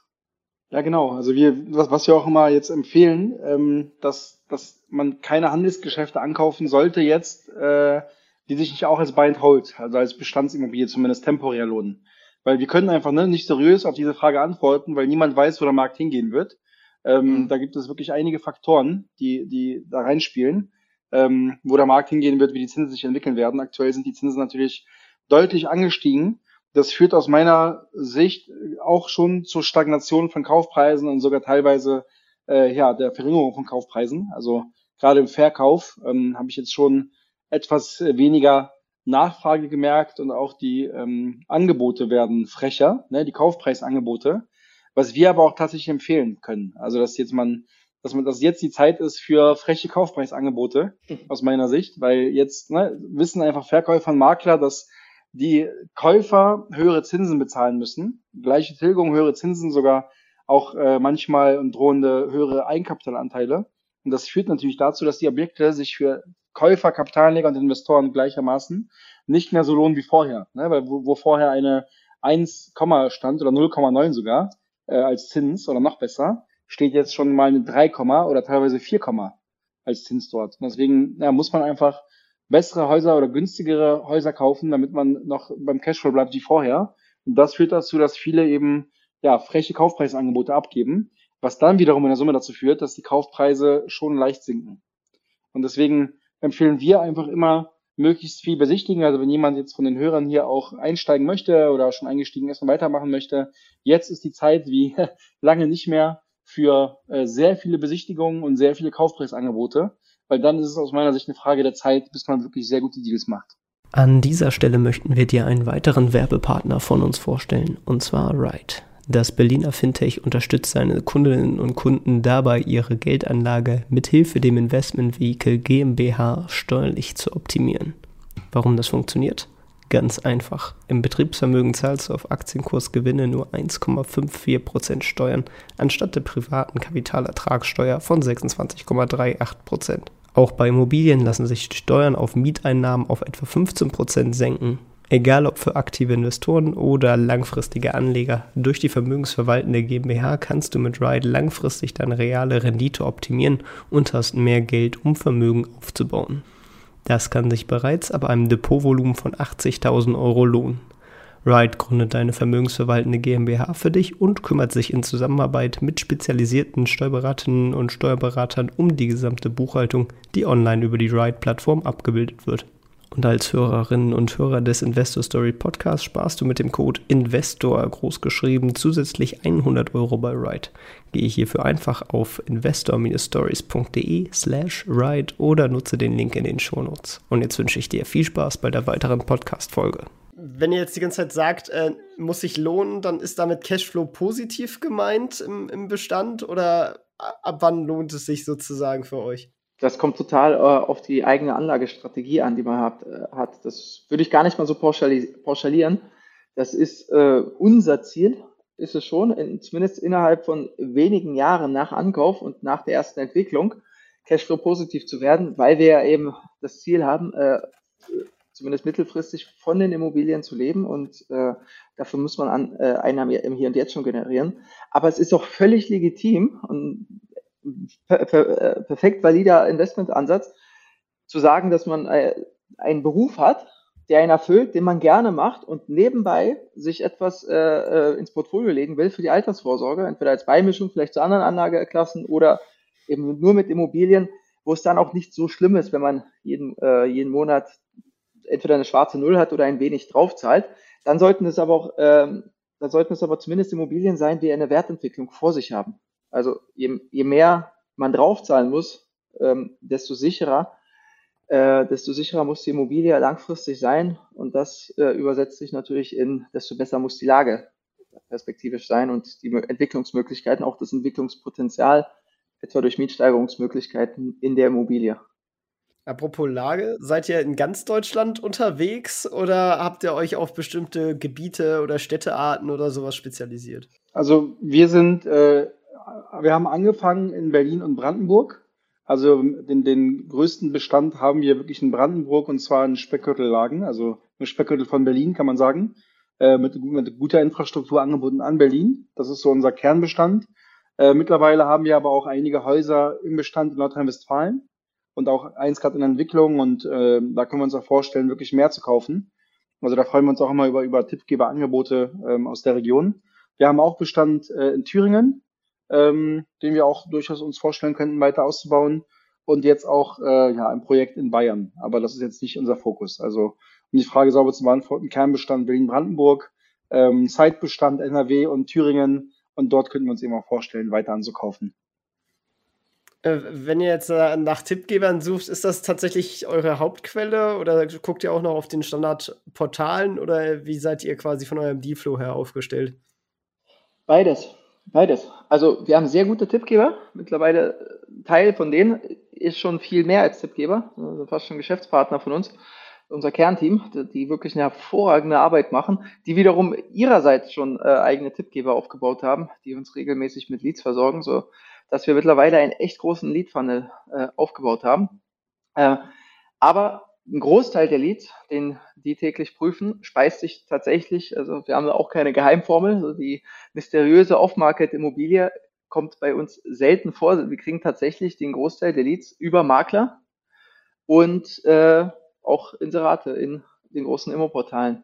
Ja, genau. Also wir, was, was wir auch immer jetzt empfehlen, ähm, dass, dass man keine Handelsgeschäfte ankaufen sollte jetzt, äh, die sich nicht auch als Buy and Hold, also als Bestandsimmobilie zumindest temporär lohnen. Weil wir können einfach ne, nicht seriös auf diese Frage antworten, weil niemand weiß, wo der Markt hingehen wird. Ähm, mhm. Da gibt es wirklich einige Faktoren, die, die da reinspielen, ähm, wo der Markt hingehen wird, wie die Zinsen sich entwickeln werden. Aktuell sind die Zinsen natürlich deutlich angestiegen. Das führt aus meiner Sicht auch schon zur Stagnation von Kaufpreisen und sogar teilweise äh, ja der Verringerung von Kaufpreisen. Also gerade im Verkauf ähm, habe ich jetzt schon etwas weniger Nachfrage gemerkt und auch die ähm, Angebote werden frecher, ne, die Kaufpreisangebote, was wir aber auch tatsächlich empfehlen können. Also dass jetzt man, dass man, dass jetzt die Zeit ist für freche Kaufpreisangebote mhm. aus meiner Sicht, weil jetzt ne, wissen einfach Verkäufer und Makler, dass die Käufer höhere Zinsen bezahlen müssen, gleiche Tilgung, höhere Zinsen, sogar auch äh, manchmal und drohende höhere Eigenkapitalanteile. Und das führt natürlich dazu, dass die Objekte sich für Käufer, Kapitalanleger und Investoren gleichermaßen nicht mehr so lohnen wie vorher. Ne? Weil wo, wo vorher eine 1, stand oder 0,9 sogar äh, als Zins oder noch besser, steht jetzt schon mal eine 3, oder teilweise 4, als Zins dort. Und deswegen ja, muss man einfach bessere Häuser oder günstigere Häuser kaufen, damit man noch beim Cashflow bleibt wie vorher. Und das führt dazu, dass viele eben ja freche Kaufpreisangebote abgeben, was dann wiederum in der Summe dazu führt, dass die Kaufpreise schon leicht sinken. Und deswegen empfehlen wir einfach immer, möglichst viel besichtigen. Also wenn jemand jetzt von den Hörern hier auch einsteigen möchte oder schon eingestiegen ist und weitermachen möchte, jetzt ist die Zeit wie [laughs] lange nicht mehr, für äh, sehr viele Besichtigungen und sehr viele Kaufpreisangebote, weil dann ist es aus meiner Sicht eine Frage der Zeit, bis man wirklich sehr gute Deals macht. An dieser Stelle möchten wir dir einen weiteren Werbepartner von uns vorstellen, und zwar Ride. Das Berliner Fintech unterstützt seine Kundinnen und Kunden dabei, ihre Geldanlage mithilfe dem Investmentvehikel GmbH steuerlich zu optimieren. Warum das funktioniert? Ganz einfach. Im Betriebsvermögen zahlst du auf Aktienkursgewinne nur 1,54% Steuern anstatt der privaten Kapitalertragssteuer von 26,38%. Auch bei Immobilien lassen sich Steuern auf Mieteinnahmen auf etwa 15% senken. Egal ob für aktive Investoren oder langfristige Anleger, durch die vermögensverwaltende GmbH kannst du mit Ride langfristig deine reale Rendite optimieren und hast mehr Geld, um Vermögen aufzubauen. Das kann sich bereits ab einem Depotvolumen von 80.000 Euro lohnen. Ride gründet eine vermögensverwaltende GmbH für dich und kümmert sich in Zusammenarbeit mit spezialisierten Steuerberaterinnen und Steuerberatern um die gesamte Buchhaltung, die online über die Ride-Plattform abgebildet wird. Und als Hörerinnen und Hörer des Investor Story Podcasts sparst du mit dem Code INVESTOR großgeschrieben zusätzlich 100 Euro bei Ride. Gehe hierfür einfach auf investor-stories.de slash ride oder nutze den Link in den Shownotes. Und jetzt wünsche ich dir viel Spaß bei der weiteren Podcast-Folge. Wenn ihr jetzt die ganze Zeit sagt, äh, muss sich lohnen, dann ist damit Cashflow positiv gemeint im, im Bestand oder ab wann lohnt es sich sozusagen für euch? das kommt total äh, auf die eigene Anlagestrategie an, die man hat. Äh, hat. Das würde ich gar nicht mal so pauschalieren. Das ist äh, unser Ziel, ist es schon, in, zumindest innerhalb von wenigen Jahren nach Ankauf und nach der ersten Entwicklung Cashflow positiv zu werden, weil wir ja eben das Ziel haben, äh, zumindest mittelfristig von den Immobilien zu leben und äh, dafür muss man an, äh, Einnahmen im Hier und Jetzt schon generieren. Aber es ist auch völlig legitim und per, per, äh, perfekt valider Investmentansatz, zu sagen, dass man äh, einen Beruf hat, der einen erfüllt, den man gerne macht und nebenbei sich etwas äh, äh, ins Portfolio legen will für die Altersvorsorge, entweder als Beimischung vielleicht zu anderen Anlageklassen oder eben nur mit Immobilien, wo es dann auch nicht so schlimm ist, wenn man jeden, äh, jeden Monat entweder eine schwarze Null hat oder ein wenig draufzahlt. Dann sollten es aber auch, ähm, dann sollten es aber zumindest Immobilien sein, die eine Wertentwicklung vor sich haben. Also je, je mehr man draufzahlen muss, ähm, desto sicherer, äh, desto sicherer muss die Immobilie langfristig sein. Und das äh, übersetzt sich natürlich in, desto besser muss die Lage perspektivisch sein und die Entwicklungsmöglichkeiten, auch das Entwicklungspotenzial, etwa durch Mietsteigerungsmöglichkeiten in der Immobilie. Apropos Lage, seid ihr in ganz Deutschland unterwegs oder habt ihr euch auf bestimmte Gebiete oder Städtearten oder sowas spezialisiert? Also wir sind äh, wir haben angefangen in Berlin und Brandenburg. Also den, den größten Bestand haben wir wirklich in Brandenburg und zwar in Speckgürtellagen, also ein Speckgürtel von Berlin, kann man sagen, äh, mit, mit guter Infrastruktur angeboten an Berlin. Das ist so unser Kernbestand. Äh, mittlerweile haben wir aber auch einige Häuser im Bestand in Nordrhein-Westfalen und auch eins gerade in Entwicklung und äh, da können wir uns auch vorstellen, wirklich mehr zu kaufen. Also da freuen wir uns auch immer über, über Tippgeberangebote ähm, aus der Region. Wir haben auch Bestand äh, in Thüringen, ähm, den wir auch durchaus uns vorstellen könnten, weiter auszubauen. Und jetzt auch äh, ja, ein Projekt in Bayern. Aber das ist jetzt nicht unser Fokus. Also um die Frage sauber zu beantworten, Kernbestand Berlin-Brandenburg, ähm, Zeitbestand NRW und Thüringen. Und dort könnten wir uns eben auch vorstellen, weiter anzukaufen. Äh, wenn ihr jetzt äh, nach Tippgebern sucht, ist das tatsächlich eure Hauptquelle oder guckt ihr auch noch auf den Standardportalen oder wie seid ihr quasi von eurem Dealflow her aufgestellt? Beides. Beides. Also wir haben sehr gute Tippgeber. Mittlerweile äh, Teil von denen ist schon viel mehr als Tippgeber, also fast schon Geschäftspartner von uns. Unser Kernteam, die wirklich eine hervorragende Arbeit machen, die wiederum ihrerseits schon eigene Tippgeber aufgebaut haben, die uns regelmäßig mit Leads versorgen, so dass wir mittlerweile einen echt großen Lead-Funnel äh, aufgebaut haben. Äh, aber ein Großteil der Leads, den die täglich prüfen, speist sich tatsächlich, also wir haben da auch keine Geheimformel, also die mysteriöse Off-Market-Immobilie kommt bei uns selten vor. Wir kriegen tatsächlich den Großteil der Leads über Makler und äh, auch Inserate in den großen Immoportalen.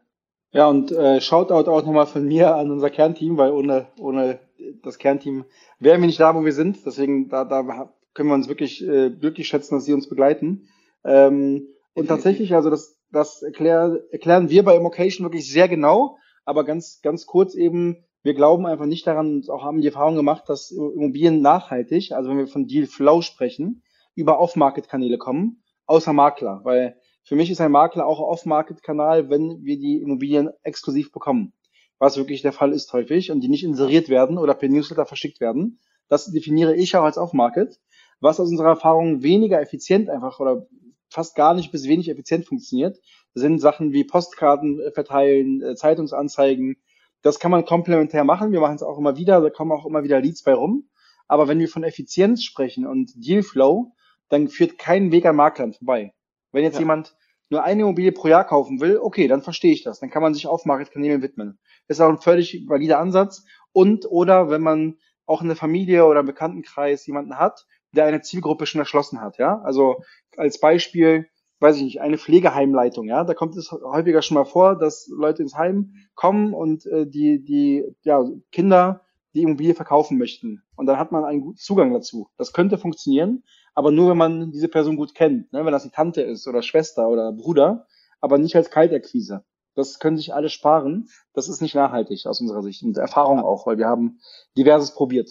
Ja, und äh, Shoutout auch nochmal von mir an unser Kernteam, weil ohne, ohne das Kernteam wären wir nicht da, wo wir sind. Deswegen, da, da können wir uns wirklich äh, glücklich schätzen, dass sie uns begleiten. Ähm, und tatsächlich, also das, das erklär, erklären wir bei Immocation wirklich sehr genau, aber ganz, ganz kurz eben, Wir glauben einfach nicht daran und auch haben die Erfahrung gemacht, dass Immobilien nachhaltig, also wenn wir von Deal Flow sprechen, über Off-Market-Kanäle kommen, außer Makler. Weil für mich ist ein Makler auch Off-Market-Kanal, wenn wir die Immobilien exklusiv bekommen. Was wirklich der Fall ist häufig und die nicht inseriert werden oder per Newsletter verschickt werden. Das definiere ich auch als Off-Market. Was aus unserer Erfahrung weniger effizient einfach oder fast gar nicht bis wenig effizient funktioniert, sind Sachen wie Postkarten äh, verteilen, äh, Zeitungsanzeigen. Das kann man komplementär machen. Wir machen es auch immer wieder, da kommen auch immer wieder Leads bei rum. Aber wenn wir von Effizienz sprechen und Dealflow, dann führt kein Weg an Maklern vorbei. Wenn jetzt ja. jemand nur eine Immobilie pro Jahr kaufen will, okay, dann verstehe ich das. Dann kann man sich auf Marktkanälen widmen. Das ist auch ein völlig valider Ansatz. Und oder wenn man auch in der Familie oder im Bekanntenkreis jemanden hat, der eine Zielgruppe schon erschlossen hat, ja. Also als Beispiel, weiß ich nicht, eine Pflegeheimleitung, ja. Da kommt es häufiger schon mal vor, dass Leute ins Heim kommen und äh, die, die ja, Kinder die Immobilie verkaufen möchten. Und dann hat man einen guten Zugang dazu. Das könnte funktionieren, aber nur wenn man diese Person gut kennt, ne? wenn das die Tante ist oder Schwester oder Bruder, aber nicht als Kaltakquise. Das können sich alle sparen. Das ist nicht nachhaltig aus unserer Sicht und Erfahrung auch, weil wir haben diverses probiert.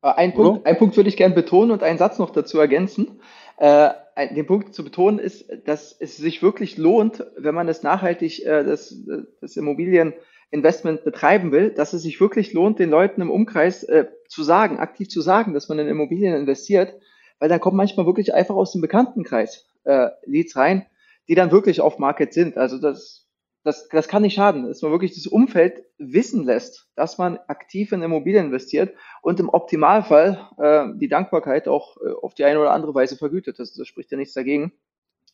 Äh, ein Punkt, ein Punkt würde ich gerne betonen und einen Satz noch dazu ergänzen. Äh, den Punkt zu betonen ist, dass es sich wirklich lohnt, wenn man das nachhaltig, äh, das, das Immobilieninvestment betreiben will, dass es sich wirklich lohnt, den Leuten im Umkreis äh, zu sagen, aktiv zu sagen, dass man in Immobilien investiert, weil dann kommt manchmal wirklich einfach aus dem Bekanntenkreis äh, Leads rein, die dann wirklich auf Market sind. Also das, das, das kann nicht schaden, dass man wirklich das Umfeld wissen lässt, dass man aktiv in Immobilien investiert und im Optimalfall äh, die Dankbarkeit auch äh, auf die eine oder andere Weise vergütet. Das, das spricht ja nichts dagegen.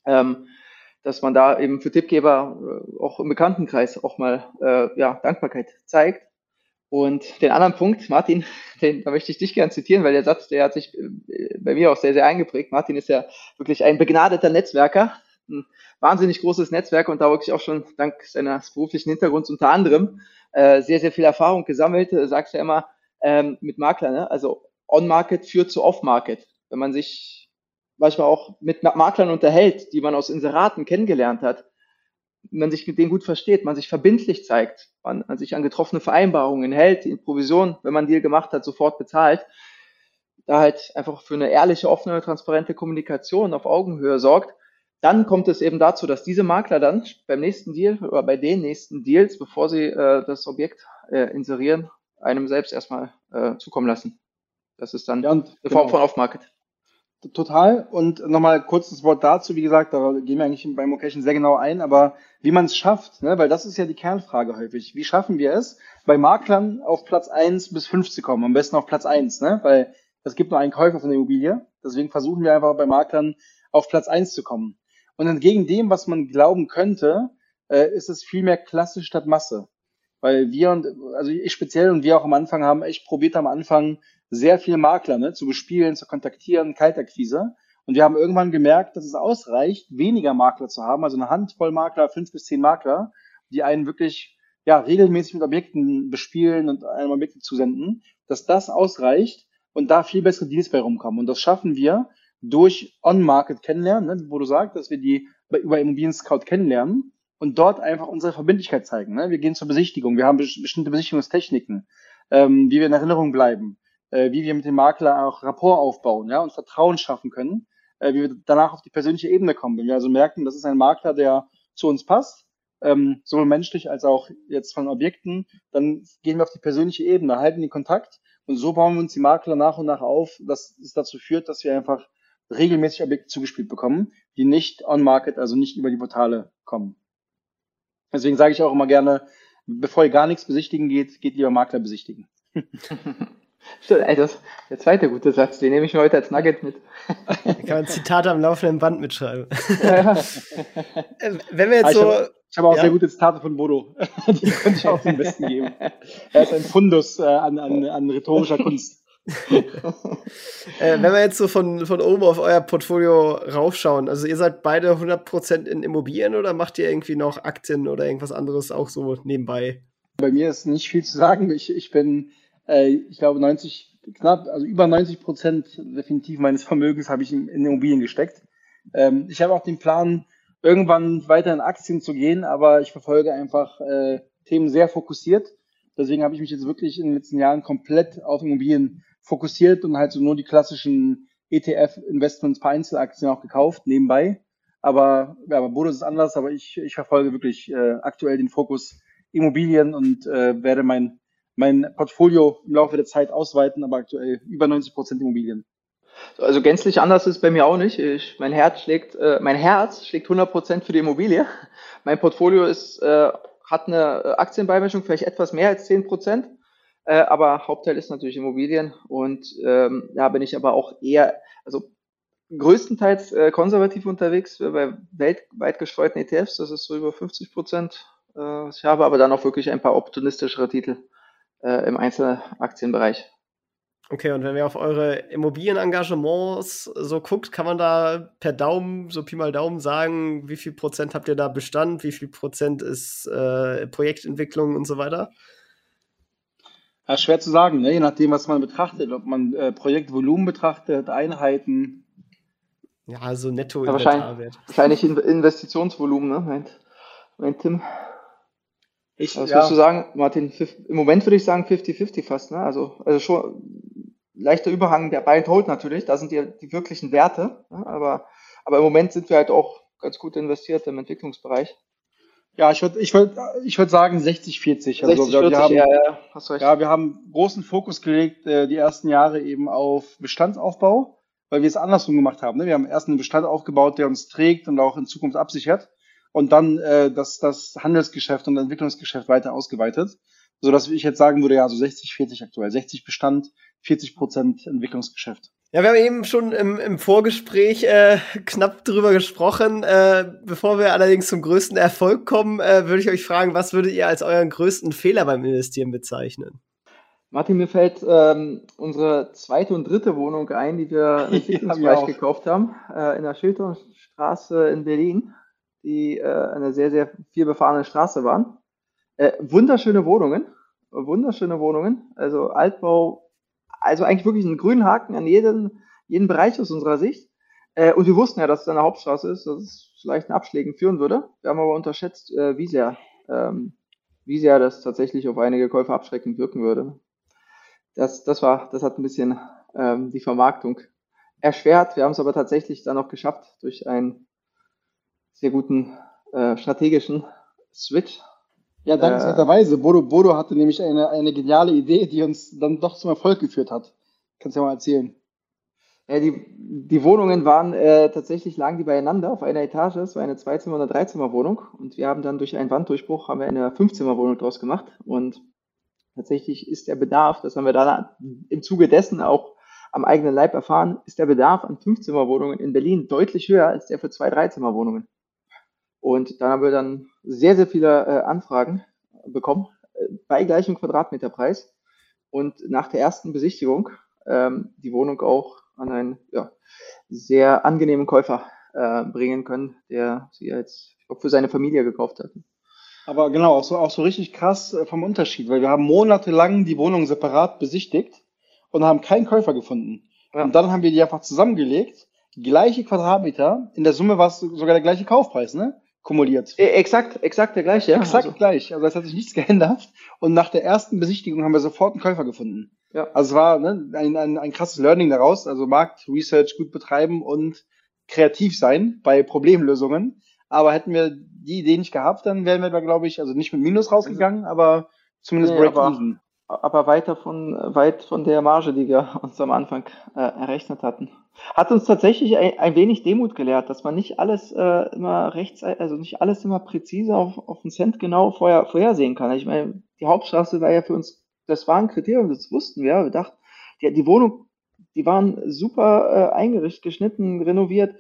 Ähm, dass man da eben für Tippgeber äh, auch im Bekanntenkreis auch mal äh, ja, Dankbarkeit zeigt. Und den anderen Punkt, Martin, [laughs] den, da möchte ich dich gerne zitieren, weil der Satz, der hat sich äh, bei mir auch sehr, sehr eingeprägt. Martin ist ja wirklich ein begnadeter Netzwerker, ein wahnsinnig großes Netzwerk und da wirklich auch schon dank seines beruflichen Hintergrunds unter anderem äh, sehr, sehr viel Erfahrung gesammelt. Du sagst ja immer ähm, mit Makler, ne? also On-Market führt zu Off-Market. Wenn man sich manchmal auch mit Maklern unterhält, die man aus Inseraten kennengelernt hat, man sich mit denen gut versteht, man sich verbindlich zeigt, man, man sich an getroffene Vereinbarungen hält, die Provision, wenn man einen Deal gemacht hat, sofort bezahlt, da halt einfach für eine ehrliche, offene, transparente Kommunikation auf Augenhöhe sorgt, dann kommt es eben dazu, dass diese Makler dann beim nächsten Deal oder bei den nächsten Deals, bevor sie äh, das Objekt äh, inserieren, einem selbst erstmal äh, zukommen lassen. Das ist dann ja, eine Form genau. von Off-Market. Total. Und nochmal kurzes Wort dazu. Wie gesagt, da gehen wir eigentlich beim Location sehr genau ein, aber wie man es schafft, ne? weil das ist ja die Kernfrage häufig. Wie schaffen wir es, bei Maklern auf Platz eins bis fünf zu kommen? Am besten auf Platz eins, ne? weil es gibt nur einen Käufer von der Immobilie. Deswegen versuchen wir einfach bei Maklern auf Platz eins zu kommen. Und entgegen dem, was man glauben könnte, äh, ist es viel mehr klassisch statt Masse. Weil wir und, also ich speziell und wir auch am Anfang haben echt probiert am Anfang, sehr viele Makler ne, zu bespielen, zu kontaktieren, Kaltakquise. Und wir haben irgendwann gemerkt, dass es ausreicht, weniger Makler zu haben, also eine Handvoll Makler, fünf bis zehn Makler, die einen wirklich ja, regelmäßig mit Objekten bespielen und einem Objekte zusenden, dass das ausreicht und da viel bessere Deals bei rumkommen. Und das schaffen wir durch On-Market kennenlernen, ne, wo du sagst, dass wir die über Immobilien Scout kennenlernen und dort einfach unsere Verbindlichkeit zeigen. Ne? Wir gehen zur Besichtigung, wir haben bestimmte Besichtigungstechniken, ähm, wie wir in Erinnerung bleiben, äh, wie wir mit dem Makler auch Rapport aufbauen ja, und Vertrauen schaffen können, äh, wie wir danach auf die persönliche Ebene kommen. Wenn wir also merken, das ist ein Makler, der zu uns passt, ähm, sowohl menschlich als auch jetzt von Objekten, dann gehen wir auf die persönliche Ebene, halten den Kontakt und so bauen wir uns die Makler nach und nach auf, dass es dazu führt, dass wir einfach regelmäßig Objekte zugespielt bekommen, die nicht on-market, also nicht über die Portale kommen. Deswegen sage ich auch immer gerne, bevor ihr gar nichts besichtigen geht, geht lieber Makler besichtigen. [laughs] Stimmt, ey, das der zweite gute Satz, den nehme ich mir heute als Nugget mit. Da kann man Zitate am laufenden Band mitschreiben. Ja, ja. [laughs] Äh, wenn wir jetzt so. Ich habe hab auch ja. sehr gute Zitate von Bodo. [laughs] Die könnte ich auch zum Besten geben. [laughs] Er ist ein Fundus äh, an, an, an rhetorischer Kunst. äh, wenn wir jetzt so von, von oben auf euer Portfolio raufschauen, also ihr seid beide 100% in Immobilien oder macht ihr irgendwie noch Aktien oder irgendwas anderes auch so nebenbei? Bei mir ist nicht viel zu sagen. Ich, ich bin äh, ich glaube 90, knapp, also über 90 Prozent definitiv meines Vermögens habe ich in, in Immobilien gesteckt. Ähm, ich habe auch den Plan, irgendwann weiter in Aktien zu gehen, aber ich verfolge einfach äh, Themen sehr fokussiert. Deswegen habe ich mich jetzt wirklich in den letzten Jahren komplett auf Immobilien fokussiert und halt so nur die klassischen ETF-Investments paar Einzelaktien auch gekauft, nebenbei. Aber ja, bei Bodo ist anders, aber ich, ich verfolge wirklich äh, aktuell den Fokus Immobilien und äh, werde mein, mein Portfolio im Laufe der Zeit ausweiten, aber aktuell über 90 Prozent Immobilien. Also gänzlich anders ist bei mir auch nicht. Ich, mein Herz schlägt, äh, mein Herz schlägt 100 Prozent für die Immobilie. [laughs] Mein Portfolio ist, äh, hat eine Aktienbeimischung, vielleicht etwas mehr als 10 Prozent. Äh, aber Hauptteil ist natürlich Immobilien und ähm, da bin ich aber auch eher, also größtenteils äh, konservativ unterwegs bei weltweit gestreuten ETFs. Das ist so über 50 Prozent, äh, was ich habe, aber dann auch wirklich ein paar optimistischere Titel äh, im Einzelaktienbereich. Okay, und wenn wir auf eure Immobilienengagements so guckt, kann man da per Daumen, so Pi mal Daumen sagen, wie viel Prozent habt ihr da Bestand, wie viel Prozent ist äh, Projektentwicklung und so weiter? Ja, schwer zu sagen, ne? je nachdem, was man betrachtet, ob man äh, Projektvolumen betrachtet, Einheiten, ja, also netto ja, wahrscheinlich, wahrscheinlich Investitionsvolumen, ne? meint, meint Tim. Ich, Was ja. würdest du sagen, Martin? Im Moment würde ich sagen 50-50 fast, ne? Also, also schon leichter Überhang der Buy and Hold natürlich, da sind die, die wirklichen Werte, ne? aber, aber im Moment sind wir halt auch ganz gut investiert im Entwicklungsbereich. Ja, ich würde ich würd, ich würd sagen 60-40. Also 60, 40, wir haben, ja, ja, hast recht. ja, wir haben großen Fokus gelegt, äh, die ersten Jahre eben auf Bestandsaufbau weil wir es andersrum gemacht haben. Ne? Wir haben erst einen Bestand aufgebaut, der uns trägt und auch in Zukunft absichert und dann äh, das, das Handelsgeschäft und Entwicklungsgeschäft weiter ausgeweitet, so dass ich jetzt sagen würde, ja, so 60, 40 aktuell. 60 Bestand, 40 Prozent Entwicklungsgeschäft. Ja, wir haben eben schon im, im Vorgespräch äh, knapp drüber gesprochen. Äh, bevor wir allerdings zum größten Erfolg kommen, äh, würde ich euch fragen, was würdet ihr als euren größten Fehler beim Investieren bezeichnen? Martin, mir fällt ähm, unsere zweite und dritte Wohnung ein, die wir [laughs] im Entwicklungsbereich gekauft haben, äh, in der Schilderstraße in Berlin, die äh, eine sehr, sehr viel befahrene Straße waren. Äh, wunderschöne Wohnungen, wunderschöne Wohnungen, also Altbau, also eigentlich wirklich einen grünen Haken an jeden, jeden Bereich aus unserer Sicht. Äh, und wir wussten ja, dass es eine Hauptstraße ist, dass es vielleicht einen Abschlägen führen würde. Wir haben aber unterschätzt, äh, wie sehr, ähm, wie sehr das tatsächlich auf einige Käufer abschreckend wirken würde das, das war, das hat ein bisschen ähm, die Vermarktung erschwert. Wir haben es aber tatsächlich dann noch geschafft durch einen sehr guten äh, strategischen Switch. Ja, dankenswerterweise. Äh, Bodo, Bodo hatte nämlich eine, eine geniale Idee, die uns dann doch zum Erfolg geführt hat. Kannst du ja mal erzählen. Ja, die, die Wohnungen waren äh, tatsächlich lagen die beieinander auf einer Etage. Es war eine Zweizimmer- oder Dreizimmerwohnung und wir haben dann durch einen Wanddurchbruch haben wir eine Fünfzimmerwohnung draus gemacht und tatsächlich ist der Bedarf, das haben wir dann im Zuge dessen auch am eigenen Leib erfahren, ist der Bedarf an Fünfzimmerwohnungen in Berlin deutlich höher als der für zwei Dreizimmerwohnungen. Und dann haben wir dann sehr, sehr viele äh, Anfragen bekommen äh, bei gleichem Quadratmeterpreis und nach der ersten Besichtigung ähm, die Wohnung auch an einen ja, sehr angenehmen Käufer äh, bringen können, der sie jetzt glaube, für seine Familie gekauft hat. Aber genau, auch so, auch so richtig krass äh, vom Unterschied, weil wir haben monatelang die Wohnung separat besichtigt und haben keinen Käufer gefunden. Ja. Und dann haben wir die einfach zusammengelegt, gleiche Quadratmeter, in der Summe war es sogar der gleiche Kaufpreis, ne? Kumuliert. E exakt, exakt der gleiche, ja. Exakt also. gleich. Also es hat sich nichts geändert. Und nach der ersten Besichtigung haben wir sofort einen Käufer gefunden. Ja. Also es war ne, ein, ein, ein krasses Learning daraus. Also Markt, Research gut betreiben und kreativ sein bei Problemlösungen. Aber hätten wir die Idee nicht gehabt, dann wären wir da, glaube ich, also nicht mit Minus rausgegangen, aber zumindest nee, break-even. Aber, aber weiter von, weit von der Marge, die wir uns am Anfang äh, errechnet hatten. Hat uns tatsächlich ein, ein wenig Demut gelehrt, dass man nicht alles äh, immer rechts, also nicht alles immer präzise auf, auf den Cent genau vorher, vorhersehen kann. Ich meine, die Hauptstraße war ja für uns, das war ein Kriterium, das wussten wir. Wir dachten, die, die Wohnung, die waren super äh, eingerichtet, geschnitten, renoviert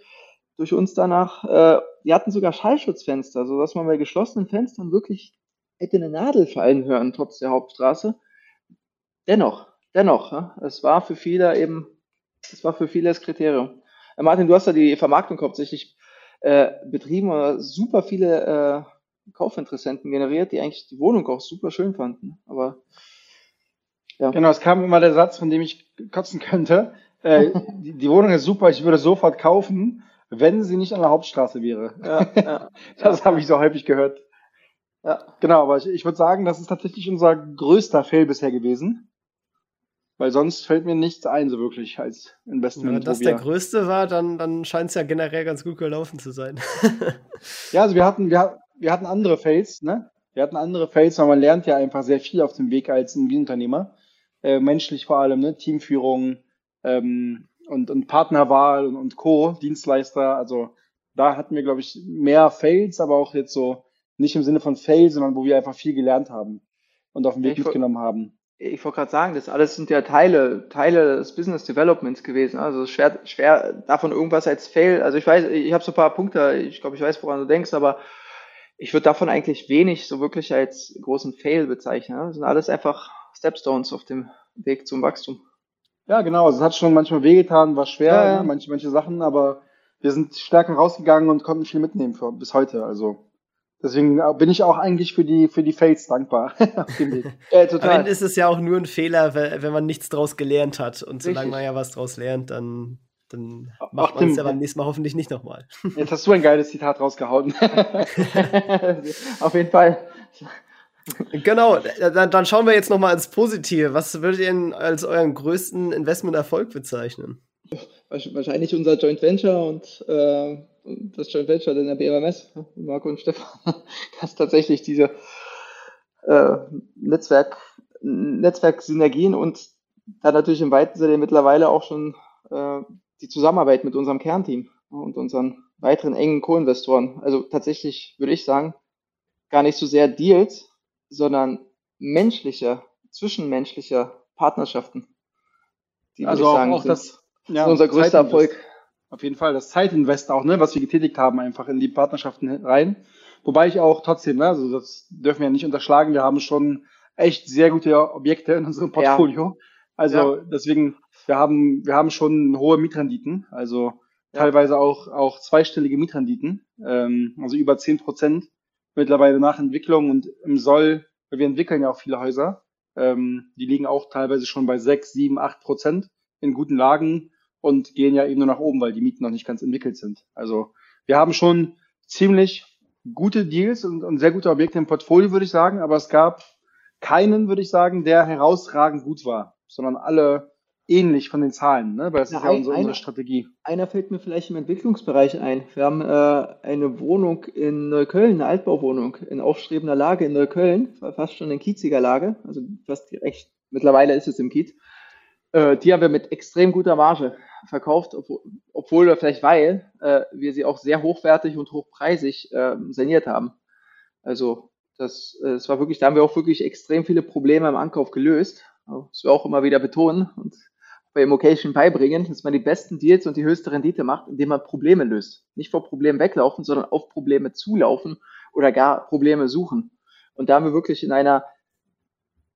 durch uns danach, äh, die hatten sogar Schallschutzfenster, so dass man bei geschlossenen Fenstern wirklich hätte eine Nadel fallen hören, trotz der Hauptstraße. Dennoch, dennoch, es war für viele eben, es war für viele das Kriterium. Äh, Martin, du hast ja die Vermarktung hauptsächlich äh, betrieben oder super viele äh, Kaufinteressenten generiert, die eigentlich die Wohnung auch super schön fanden. Aber ja. Genau, es kam immer der Satz, von dem ich kotzen könnte. Äh, [laughs] die, die Wohnung ist super, ich würde sofort kaufen wenn sie nicht an der Hauptstraße wäre. Ja, ja, [laughs] das habe ich so häufig gehört. Ja, genau, aber ich, ich würde sagen, das ist tatsächlich unser größter Fail bisher gewesen. Weil sonst fällt mir nichts ein, so wirklich als Investment. Wenn das der größte war, dann, dann scheint es ja generell ganz gut gelaufen zu sein. [laughs] ja, also wir hatten, wir, wir hatten andere Fails, ne? Wir hatten andere Fails, weil man lernt ja einfach sehr viel auf dem Weg als Unternehmer. Äh, menschlich vor allem, ne? Teamführung ähm, und, und Partnerwahl und, und Co., Dienstleister. Also da hatten wir, glaube ich, mehr Fails, aber auch jetzt so nicht im Sinne von Fail, sondern wo wir einfach viel gelernt haben und auf dem Weg ich mitgenommen haben ich wollte gerade sagen, das alles sind ja Teile, Teile des Business Developments gewesen. Also schwer, schwer davon irgendwas als Fail. Also ich weiß, ich habe so ein paar Punkte, ich glaube, ich weiß, woran du denkst, aber ich würde davon eigentlich wenig so wirklich als großen Fail bezeichnen. Das sind alles einfach Stepstones auf dem Weg zum Wachstum. Ja, genau. Also es hat schon manchmal wehgetan, war schwer, ja, ja. Ne? manche, manche Sachen, aber wir sind stärker rausgegangen und konnten viel mitnehmen für, bis heute. Also Deswegen äh, bin ich auch eigentlich für die, für die Fails dankbar. [laughs] ja, total. [laughs] Am Ende ist es ja auch nur ein Fehler, wenn man nichts draus gelernt hat. Und solange Richtig. man ja was draus lernt, dann, dann macht man es ja beim nächsten Mal hoffentlich nicht nochmal. [laughs] Jetzt hast du ein geiles Zitat rausgehauen. Auf jeden Fall. Genau, dann, dann schauen wir jetzt nochmal ins Positive. Was würdet ihr denn als euren größten Investmenterfolg bezeichnen? Wahrscheinlich unser Joint Venture und äh, das Joint Venture in der BMS, Marco und Stefan, [laughs] dass tatsächlich diese äh, Netzwerk, Netzwerksynergien und dann natürlich im weiten Sinne mittlerweile auch schon äh, die Zusammenarbeit mit unserem Kernteam und unseren weiteren engen Co-Investoren. Also tatsächlich würde ich sagen, gar nicht so sehr Deals, sondern menschliche, zwischenmenschliche Partnerschaften. Die also auch, sagen, auch das, ja, unser größter Erfolg. Auf jeden Fall, das Zeitinvest auch, ne, was wir getätigt haben, einfach in die Partnerschaften rein. Wobei ich auch trotzdem, ne, also das dürfen wir ja nicht unterschlagen, wir haben schon echt sehr gute Objekte in unserem Portfolio. Ja. Also ja. deswegen, wir haben, wir haben schon hohe Mietrenditen, also ja. teilweise auch, auch zweistellige Mietrenditen, ähm, also über zehn Prozent mittlerweile nach Entwicklung und im Soll, wir entwickeln ja auch viele Häuser, ähm, die liegen auch teilweise schon bei sechs, sieben, acht Prozent in guten Lagen und gehen ja eben nur nach oben, weil die Mieten noch nicht ganz entwickelt sind. Also wir haben schon ziemlich gute Deals und, und sehr gute Objekte im Portfolio, würde ich sagen, aber es gab keinen, würde ich sagen, der herausragend gut war, sondern alle ähnlich von den Zahlen, ne? weil das Na, ist ja unsere, unsere Strategie. Einer fällt mir vielleicht im Entwicklungsbereich ein. Wir haben äh, eine Wohnung in Neukölln, eine Altbauwohnung in aufstrebender Lage in Neukölln, fast schon in kieziger Lage, also fast echt, mittlerweile ist es im Kiez. Äh, die haben wir mit extrem guter Marge verkauft, obwohl, obwohl oder vielleicht weil äh, wir sie auch sehr hochwertig und hochpreisig äh, saniert haben. Also das, äh, das war wirklich, da haben wir auch wirklich extrem viele Probleme im Ankauf gelöst. Das wir auch immer wieder betonen und bei Immocation beibringen, dass man die besten Deals und die höchste Rendite macht, indem man Probleme löst. Nicht vor Problemen weglaufen, sondern auf Probleme zulaufen oder gar Probleme suchen. Und da haben wir wirklich in einer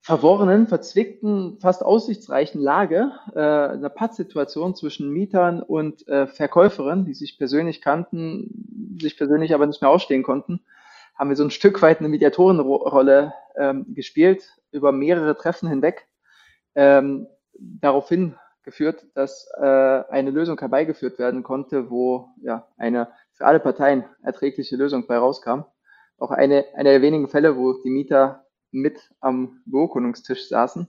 verworrenen, verzwickten, fast aussichtsreichen Lage, äh, einer Pattsituation zwischen Mietern und äh, Verkäuferinnen, die sich persönlich kannten, sich persönlich aber nicht mehr ausstehen konnten, haben wir so ein Stück weit eine Mediatorenrolle ähm, gespielt, über mehrere Treffen hinweg, ähm, daraufhin geführt, dass äh, eine Lösung herbeigeführt werden konnte, wo ja eine für alle Parteien erträgliche Lösung bei rauskam. Auch eine, eine der wenigen Fälle, wo die Mieter mit am Beurkundungstisch saßen.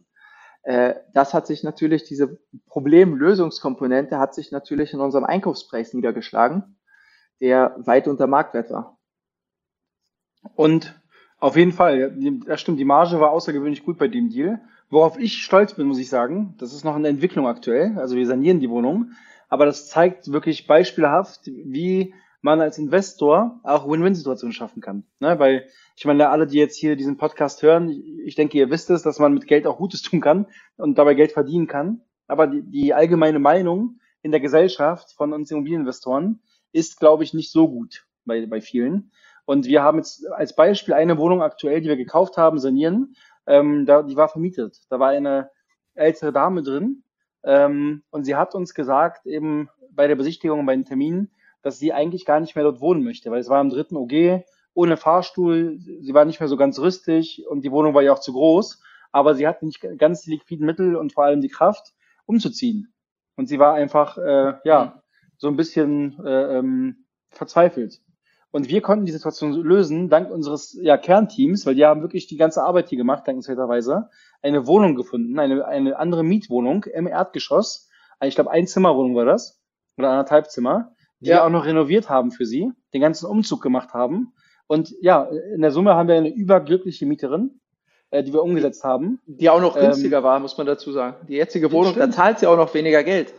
Äh, das hat sich natürlich, diese Problemlösungskomponente hat sich natürlich in unserem Einkaufspreis niedergeschlagen, der weit unter Marktwert war. Und auf jeden Fall, das stimmt, die Marge war außergewöhnlich gut bei dem Deal. Worauf ich stolz bin, muss ich sagen, das ist noch in der Entwicklung aktuell. Also wir sanieren die Wohnung. Aber das zeigt wirklich beispielhaft, wie man als Investor auch Win-Win-Situationen schaffen kann. Ne? Weil ich meine, alle, die jetzt hier diesen Podcast hören, ich denke, ihr wisst es, dass man mit Geld auch Gutes tun kann und dabei Geld verdienen kann. Aber die, die allgemeine Meinung in der Gesellschaft von uns Immobilieninvestoren ist, glaube ich, nicht so gut bei, bei vielen. Und wir haben jetzt als Beispiel eine Wohnung aktuell, die wir gekauft haben, sanieren. Ähm, da, die war vermietet. Da war eine ältere Dame drin. Ähm, und sie hat uns gesagt, eben bei der Besichtigung, bei den Terminen, dass sie eigentlich gar nicht mehr dort wohnen möchte, weil es war im dritten OG ohne Fahrstuhl, sie war nicht mehr so ganz rüstig und die Wohnung war ja auch zu groß, aber sie hatte nicht ganz die liquiden Mittel und vor allem die Kraft, umzuziehen. Und sie war einfach, äh, ja, so ein bisschen äh, ähm, verzweifelt. Und wir konnten die Situation lösen, dank unseres ja, Kernteams, weil die haben wirklich die ganze Arbeit hier gemacht, dankenswerterweise, eine Wohnung gefunden, eine, eine andere Mietwohnung im Erdgeschoss. Ich glaube, ein Zimmerwohnung war das, oder anderthalb Zimmer, die ja. wir auch noch renoviert haben für sie, den ganzen Umzug gemacht haben. Und ja, in der Summe haben wir eine überglückliche Mieterin, äh, die wir umgesetzt haben. Die auch noch günstiger ähm, war, muss man dazu sagen. Die jetzige Wohnung, da zahlt sie auch noch weniger Geld.